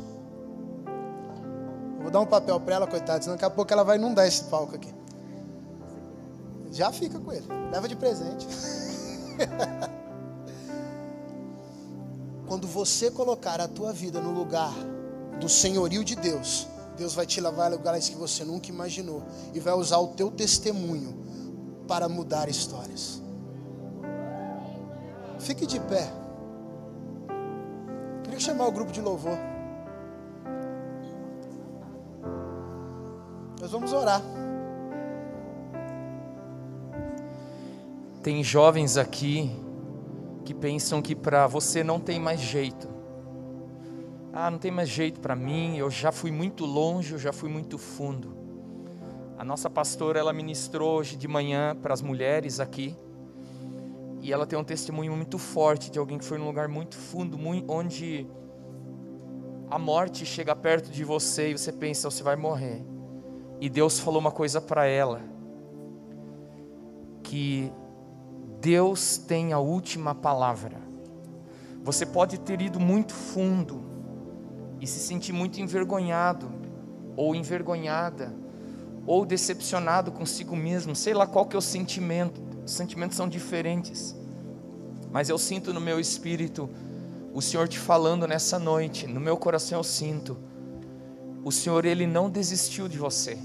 Vou dar um papel para ela, coitada, senão daqui a pouco ela vai inundar esse palco aqui. Já fica com ele, leva de presente. Quando você colocar a tua vida no lugar do senhorio de Deus, Deus vai te levar a lugares que você nunca imaginou e vai usar o teu testemunho para mudar histórias. Fique de pé. Queria chamar o grupo de louvor. Nós vamos orar. Tem jovens aqui que pensam que para você não tem mais jeito. Ah, não tem mais jeito para mim, eu já fui muito longe, eu já fui muito fundo. A nossa pastora, ela ministrou hoje de manhã para as mulheres aqui. E ela tem um testemunho muito forte de alguém que foi num lugar muito fundo, muito, onde a morte chega perto de você e você pensa, você vai morrer. E Deus falou uma coisa para ela: que Deus tem a última palavra. Você pode ter ido muito fundo e se sentir muito envergonhado, ou envergonhada, ou decepcionado consigo mesmo, sei lá qual que é o sentimento, os sentimentos são diferentes, mas eu sinto no meu espírito o Senhor te falando nessa noite, no meu coração eu sinto, o Senhor ele não desistiu de você,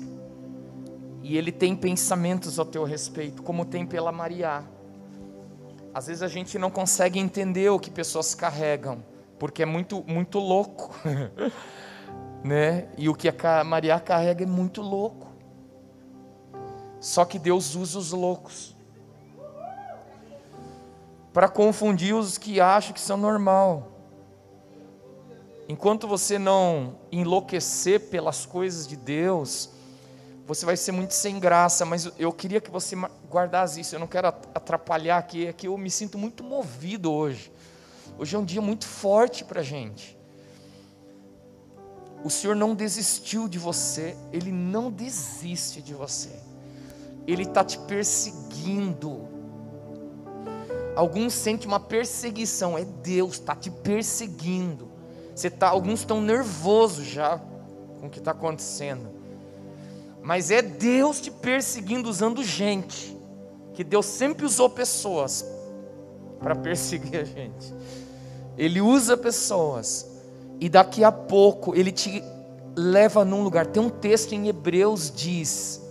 e Ele tem pensamentos ao teu respeito, como tem pela Maria. Às vezes a gente não consegue entender o que pessoas carregam, porque é muito, muito louco, né? E o que a Maria carrega é muito louco. Só que Deus usa os loucos para confundir os que acham que são normal. Enquanto você não enlouquecer pelas coisas de Deus, você vai ser muito sem graça, mas eu queria que você guardasse isso. Eu não quero atrapalhar aqui, é que eu me sinto muito movido hoje. Hoje é um dia muito forte para a gente. O Senhor não desistiu de você, Ele não desiste de você, Ele está te perseguindo. Alguns sentem uma perseguição, é Deus está te perseguindo. Você tá, alguns estão nervosos já com o que está acontecendo mas é Deus te perseguindo usando gente, que Deus sempre usou pessoas para perseguir a gente. Ele usa pessoas, e daqui a pouco ele te leva num lugar. Tem um texto em Hebreus diz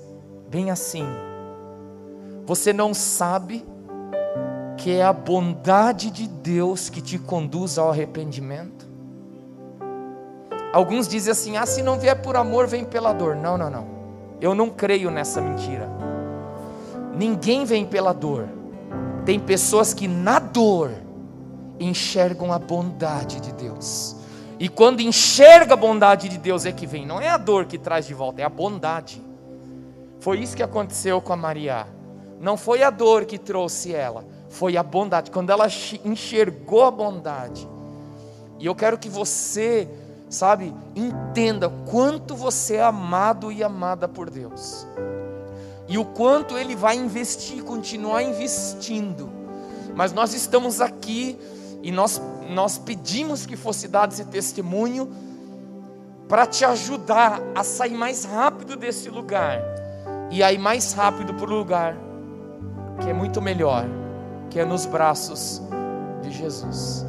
bem assim: Você não sabe que é a bondade de Deus que te conduz ao arrependimento? Alguns dizem assim: ah, se não vier por amor, vem pela dor. Não, não, não. Eu não creio nessa mentira. Ninguém vem pela dor. Tem pessoas que na dor enxergam a bondade de Deus. E quando enxerga a bondade de Deus é que vem, não é a dor que traz de volta, é a bondade. Foi isso que aconteceu com a Maria. Não foi a dor que trouxe ela, foi a bondade. Quando ela enxergou a bondade. E eu quero que você sabe, entenda quanto você é amado e amada por Deus. E o quanto Ele vai investir, continuar investindo. Mas nós estamos aqui e nós, nós pedimos que fosse dado esse testemunho para te ajudar a sair mais rápido desse lugar e aí mais rápido para o lugar que é muito melhor, que é nos braços de Jesus.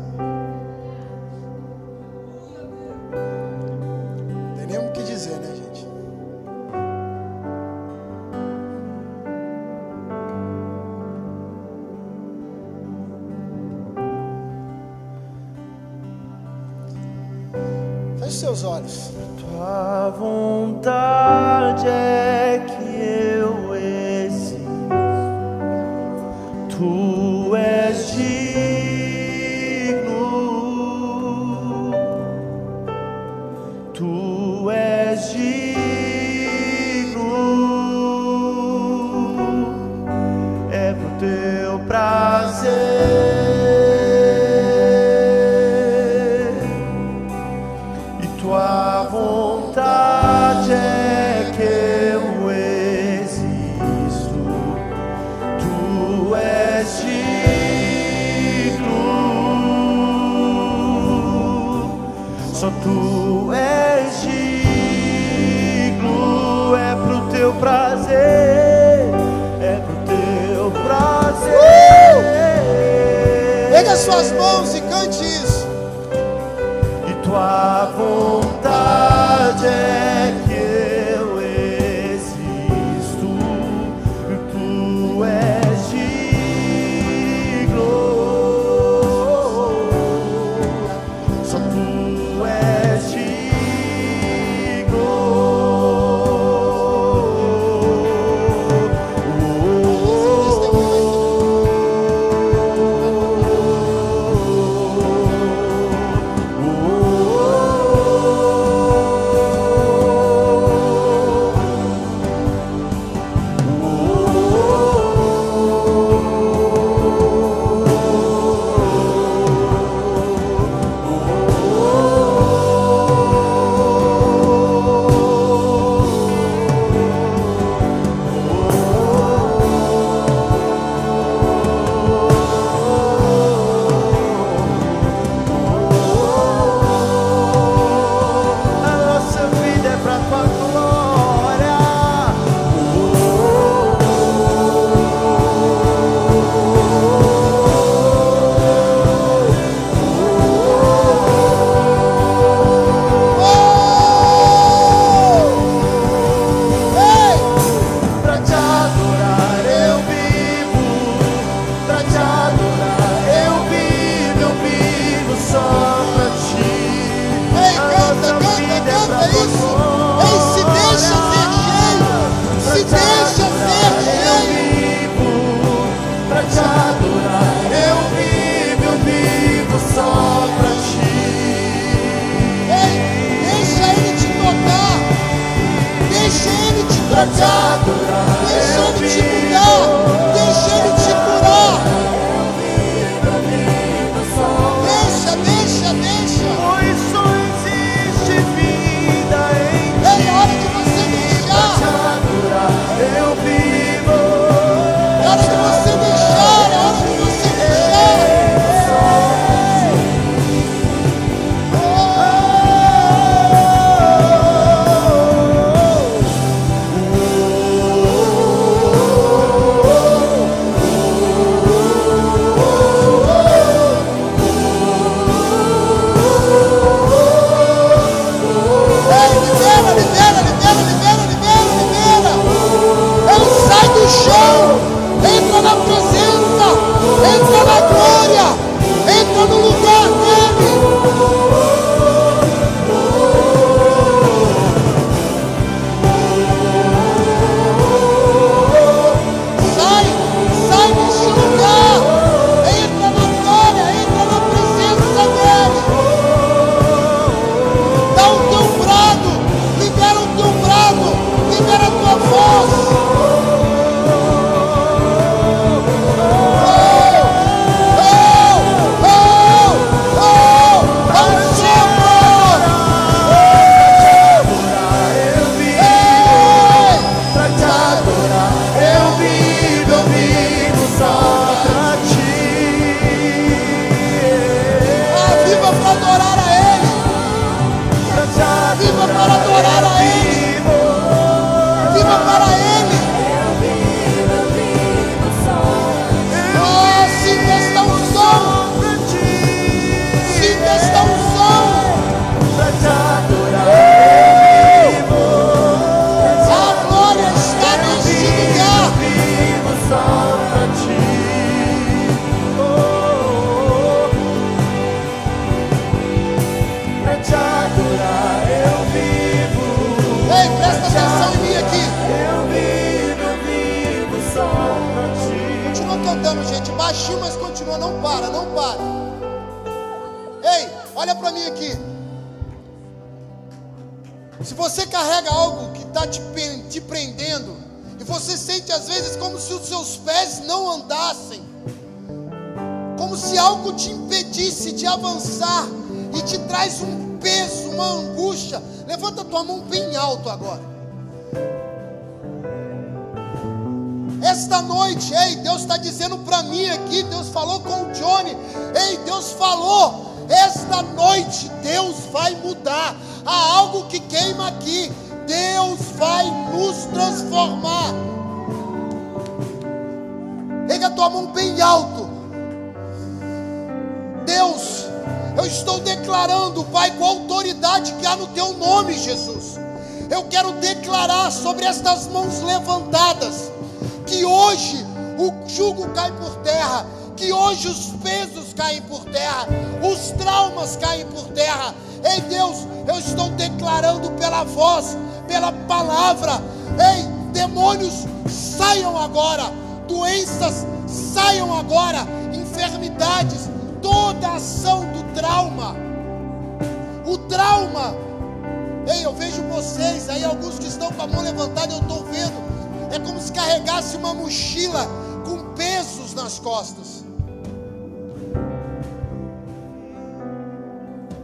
nas costas.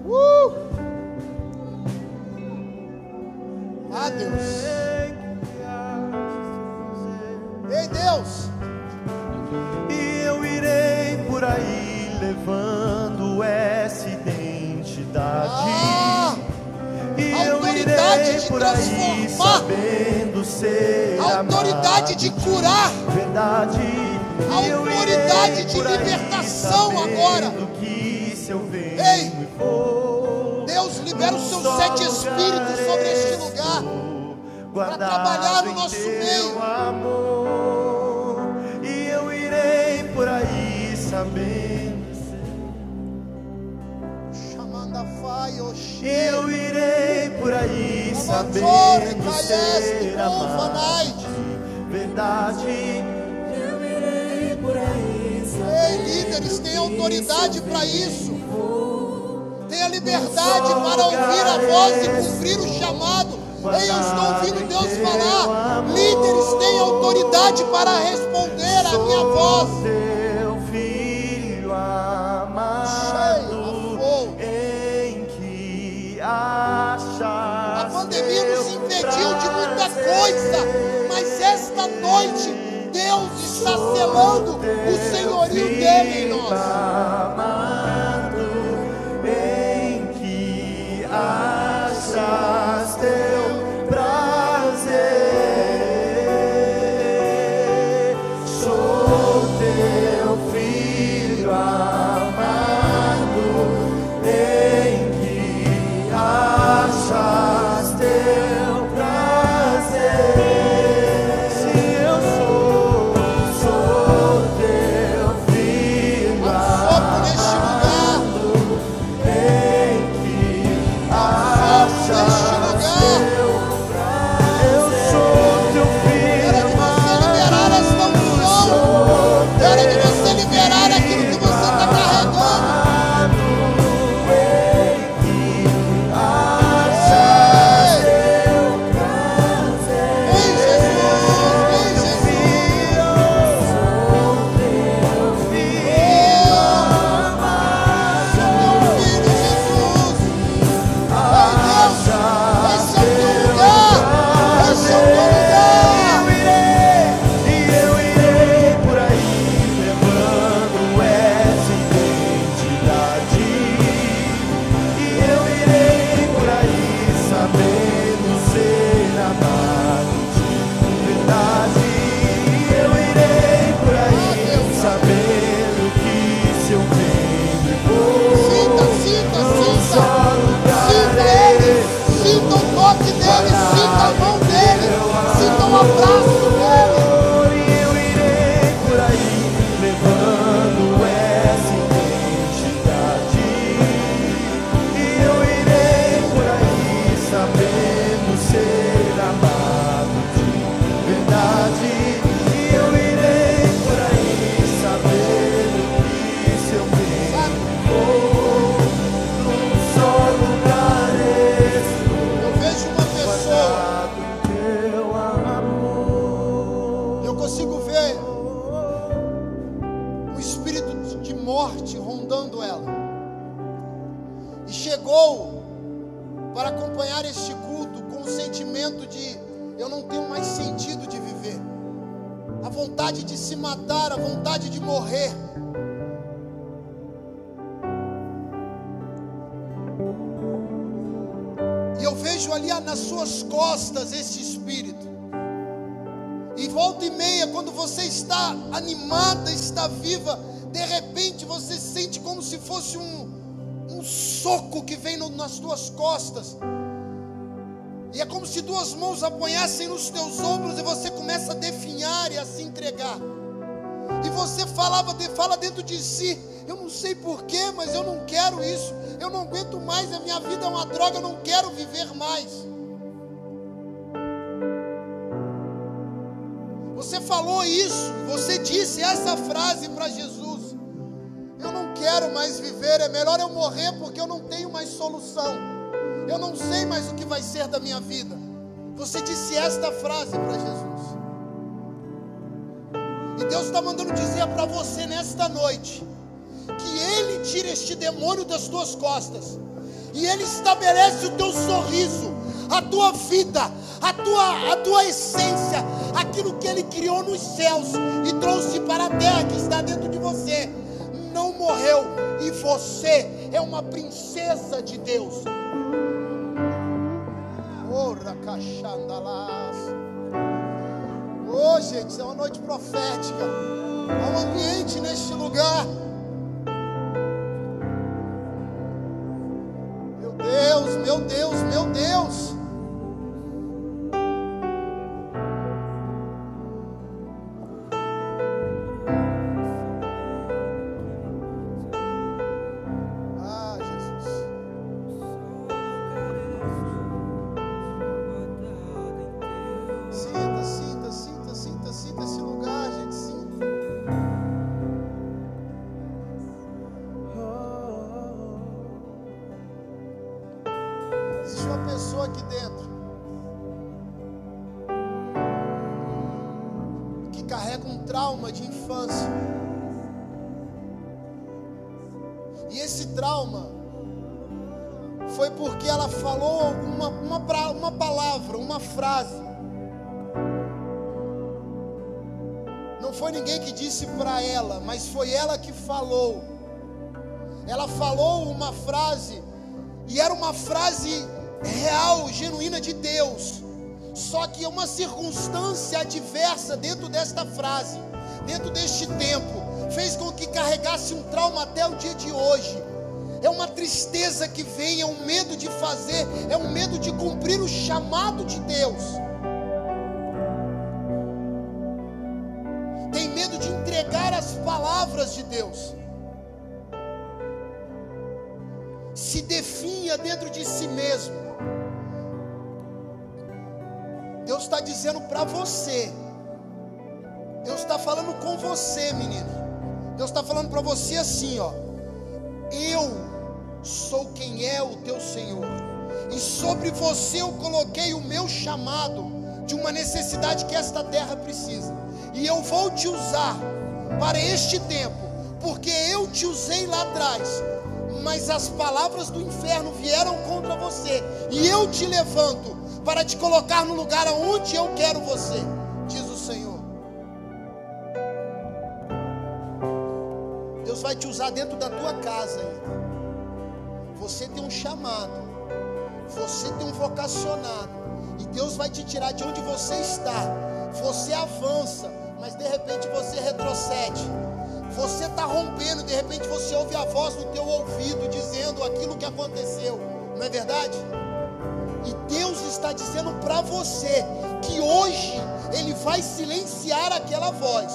Uh! Ah, Deus. Ei, Deus. E eu irei por aí levando essa identidade. Ah, e eu irei por aí sabendo ser. Autoridade amado, de curar. Verdade de libertação agora. Ei, Deus libera os seus sete espíritos sobre este lugar para trabalhar o nosso meio. Amor, e eu irei por aí sabendo. Eu irei por aí sabendo ser amado. Verdade eles têm autoridade para isso. Têm a liberdade para ouvir a voz e cumprir o chamado. Ei, eu estou ouvindo Deus falar. Líderes têm autoridade para responder à minha voz. A pandemia nos impediu de muita coisa, mas esta noite Deus está selando o senhorio dele em nós. Falava, fala dentro de si, eu não sei porquê, mas eu não quero isso. Eu não aguento mais, a minha vida é uma droga, eu não quero viver mais. Você falou isso, você disse essa frase para Jesus. Eu não quero mais viver, é melhor eu morrer porque eu não tenho mais solução. Eu não sei mais o que vai ser da minha vida. Você disse esta frase para Jesus. E Deus está mandando dizer para você nesta noite que Ele tira este demônio das tuas costas e Ele estabelece o teu sorriso, a tua vida, a tua, a tua essência, aquilo que Ele criou nos céus e trouxe para a terra que está dentro de você. Não morreu e você é uma princesa de Deus. Ora, caixandalas. Oh, gente, é uma noite profética. Há um ambiente neste lugar. Meu Deus, meu Deus, meu Deus. Era uma frase real, genuína de Deus. Só que uma circunstância adversa dentro desta frase, dentro deste tempo, fez com que carregasse um trauma até o dia de hoje. É uma tristeza que vem, é um medo de fazer, é um medo de cumprir o chamado de Deus. Tem medo de entregar as palavras de Deus. Definha dentro de si mesmo. Deus está dizendo para você. Deus está falando com você, menino. Deus está falando para você assim, ó. Eu sou quem é o teu Senhor. E sobre você eu coloquei o meu chamado de uma necessidade que esta terra precisa. E eu vou te usar para este tempo, porque eu te usei lá atrás. Mas as palavras do inferno vieram contra você, e eu te levanto para te colocar no lugar aonde eu quero você, diz o Senhor. Deus vai te usar dentro da tua casa ainda. Você tem um chamado, você tem um vocacionado, e Deus vai te tirar de onde você está. Você avança, mas de repente você retrocede. Você está rompendo, de repente você ouve a voz no teu ouvido dizendo aquilo que aconteceu. Não é verdade? E Deus está dizendo para você que hoje Ele vai silenciar aquela voz.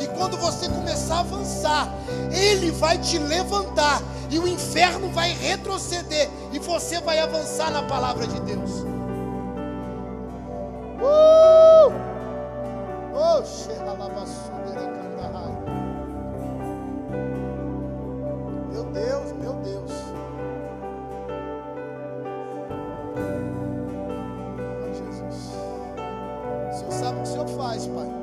E quando você começar a avançar, Ele vai te levantar. E o inferno vai retroceder. E você vai avançar na palavra de Deus. Uh! Oh, Deus, meu Deus. Ai, Jesus. O Senhor sabe o que o Senhor faz, Pai.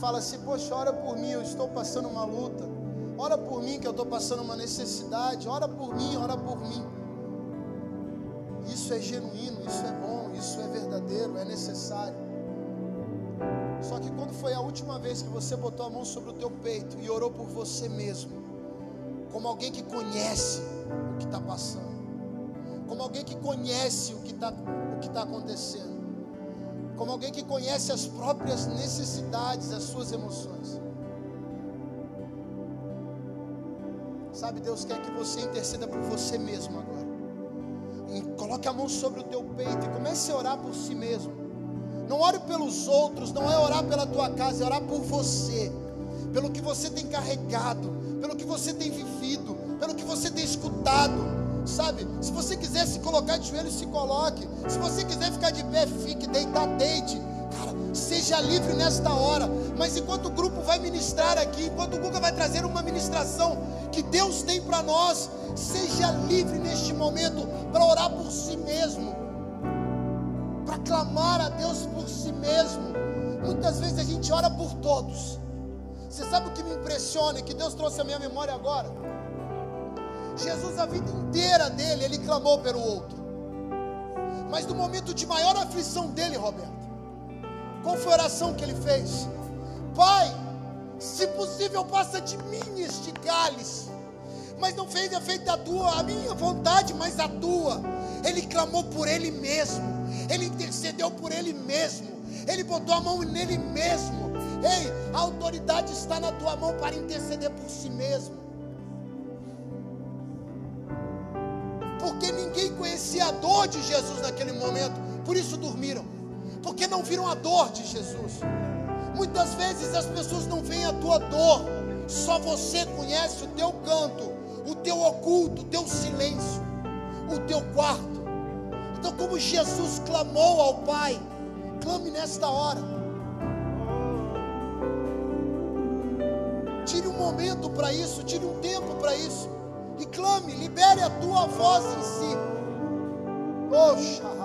Fala assim, poxa, ora por mim, eu estou passando uma luta. Ora por mim que eu estou passando uma necessidade. Ora por mim, ora por mim. Isso é genuíno, isso é bom, isso é verdadeiro, é necessário. Só que quando foi a última vez que você botou a mão sobre o teu peito e orou por você mesmo, como alguém que conhece o que está passando, como alguém que conhece o que está tá acontecendo, como alguém que conhece as próprias necessidades, as suas emoções. Sabe, Deus quer que você interceda por você mesmo agora. E coloque a mão sobre o teu peito e comece a orar por si mesmo. Não ore pelos outros, não é orar pela tua casa, é orar por você, pelo que você tem carregado, pelo que você tem vivido, pelo que você tem escutado sabe? Se você quiser se colocar de joelho, se coloque. Se você quiser ficar de pé, fique, deitar, deite. Cara, seja livre nesta hora. Mas enquanto o grupo vai ministrar aqui, enquanto o Guga vai trazer uma ministração que Deus tem para nós, seja livre neste momento para orar por si mesmo, para clamar a Deus por si mesmo. Muitas vezes a gente ora por todos. Você sabe o que me impressiona e que Deus trouxe à minha memória agora? Jesus, a vida inteira dele, ele clamou pelo outro. Mas no momento de maior aflição dele, Roberto, qual foi a oração que ele fez? Pai, se possível, passa de mim este cálice. Mas não fez a feita a tua, a minha vontade, mas a tua. Ele clamou por ele mesmo. Ele intercedeu por ele mesmo. Ele botou a mão nele mesmo. Ei, a autoridade está na tua mão para interceder por si mesmo. Porque ninguém conhecia a dor de Jesus naquele momento, por isso dormiram, porque não viram a dor de Jesus. Muitas vezes as pessoas não veem a tua dor, só você conhece o teu canto, o teu oculto, o teu silêncio, o teu quarto. Então, como Jesus clamou ao Pai, clame nesta hora. Tire um momento para isso, tire um tempo para isso e clame, libere a tua voz em si. Oh,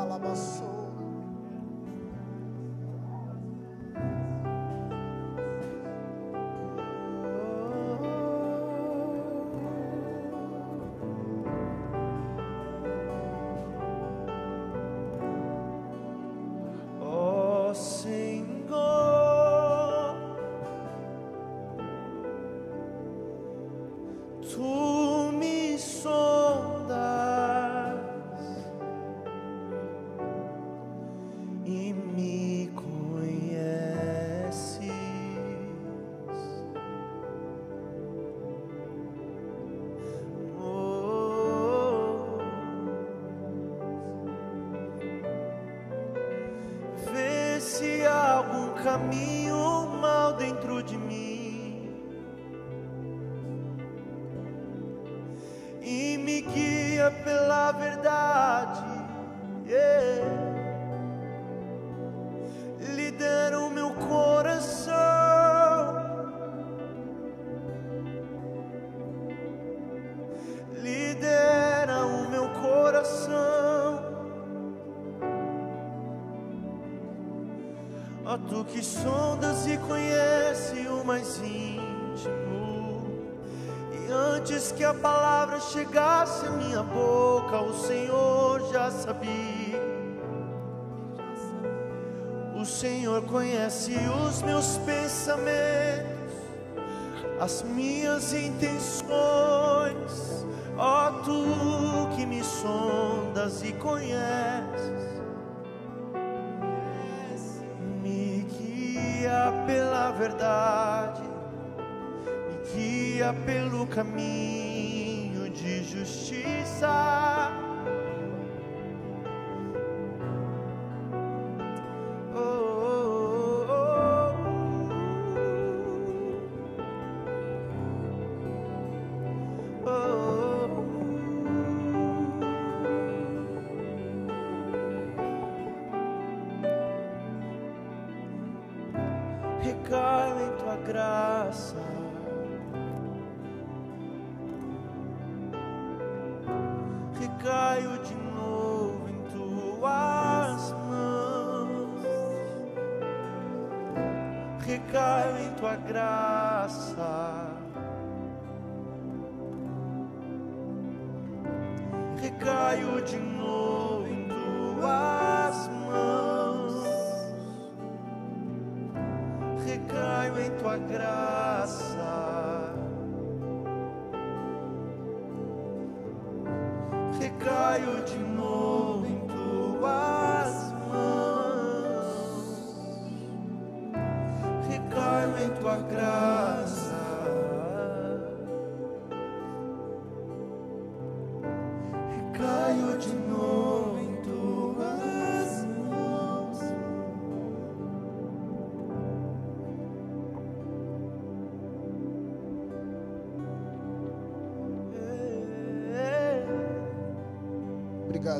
raio de novo.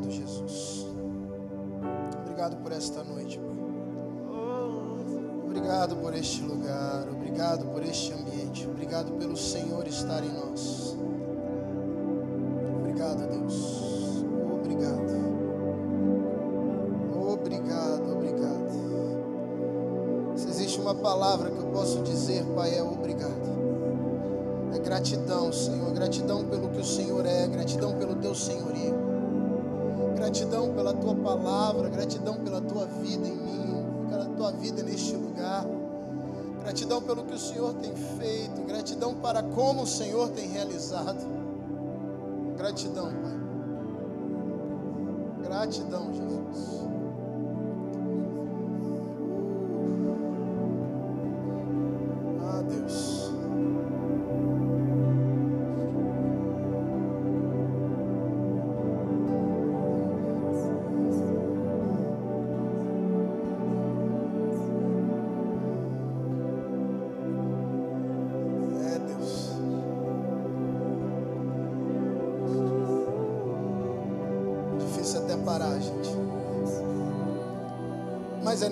Obrigado, Jesus. Obrigado por esta noite, Pai. Obrigado por este lugar. Obrigado por este ambiente. Obrigado pelo Senhor estar em nós. pelo que o Senhor tem feito, gratidão para como o Senhor tem realizado. Gratidão, Pai. Gratidão, Jesus.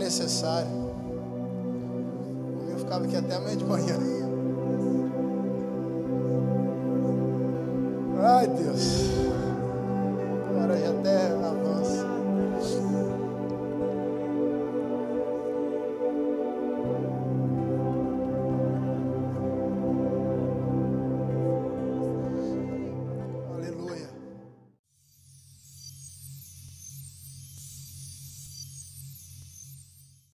necessário.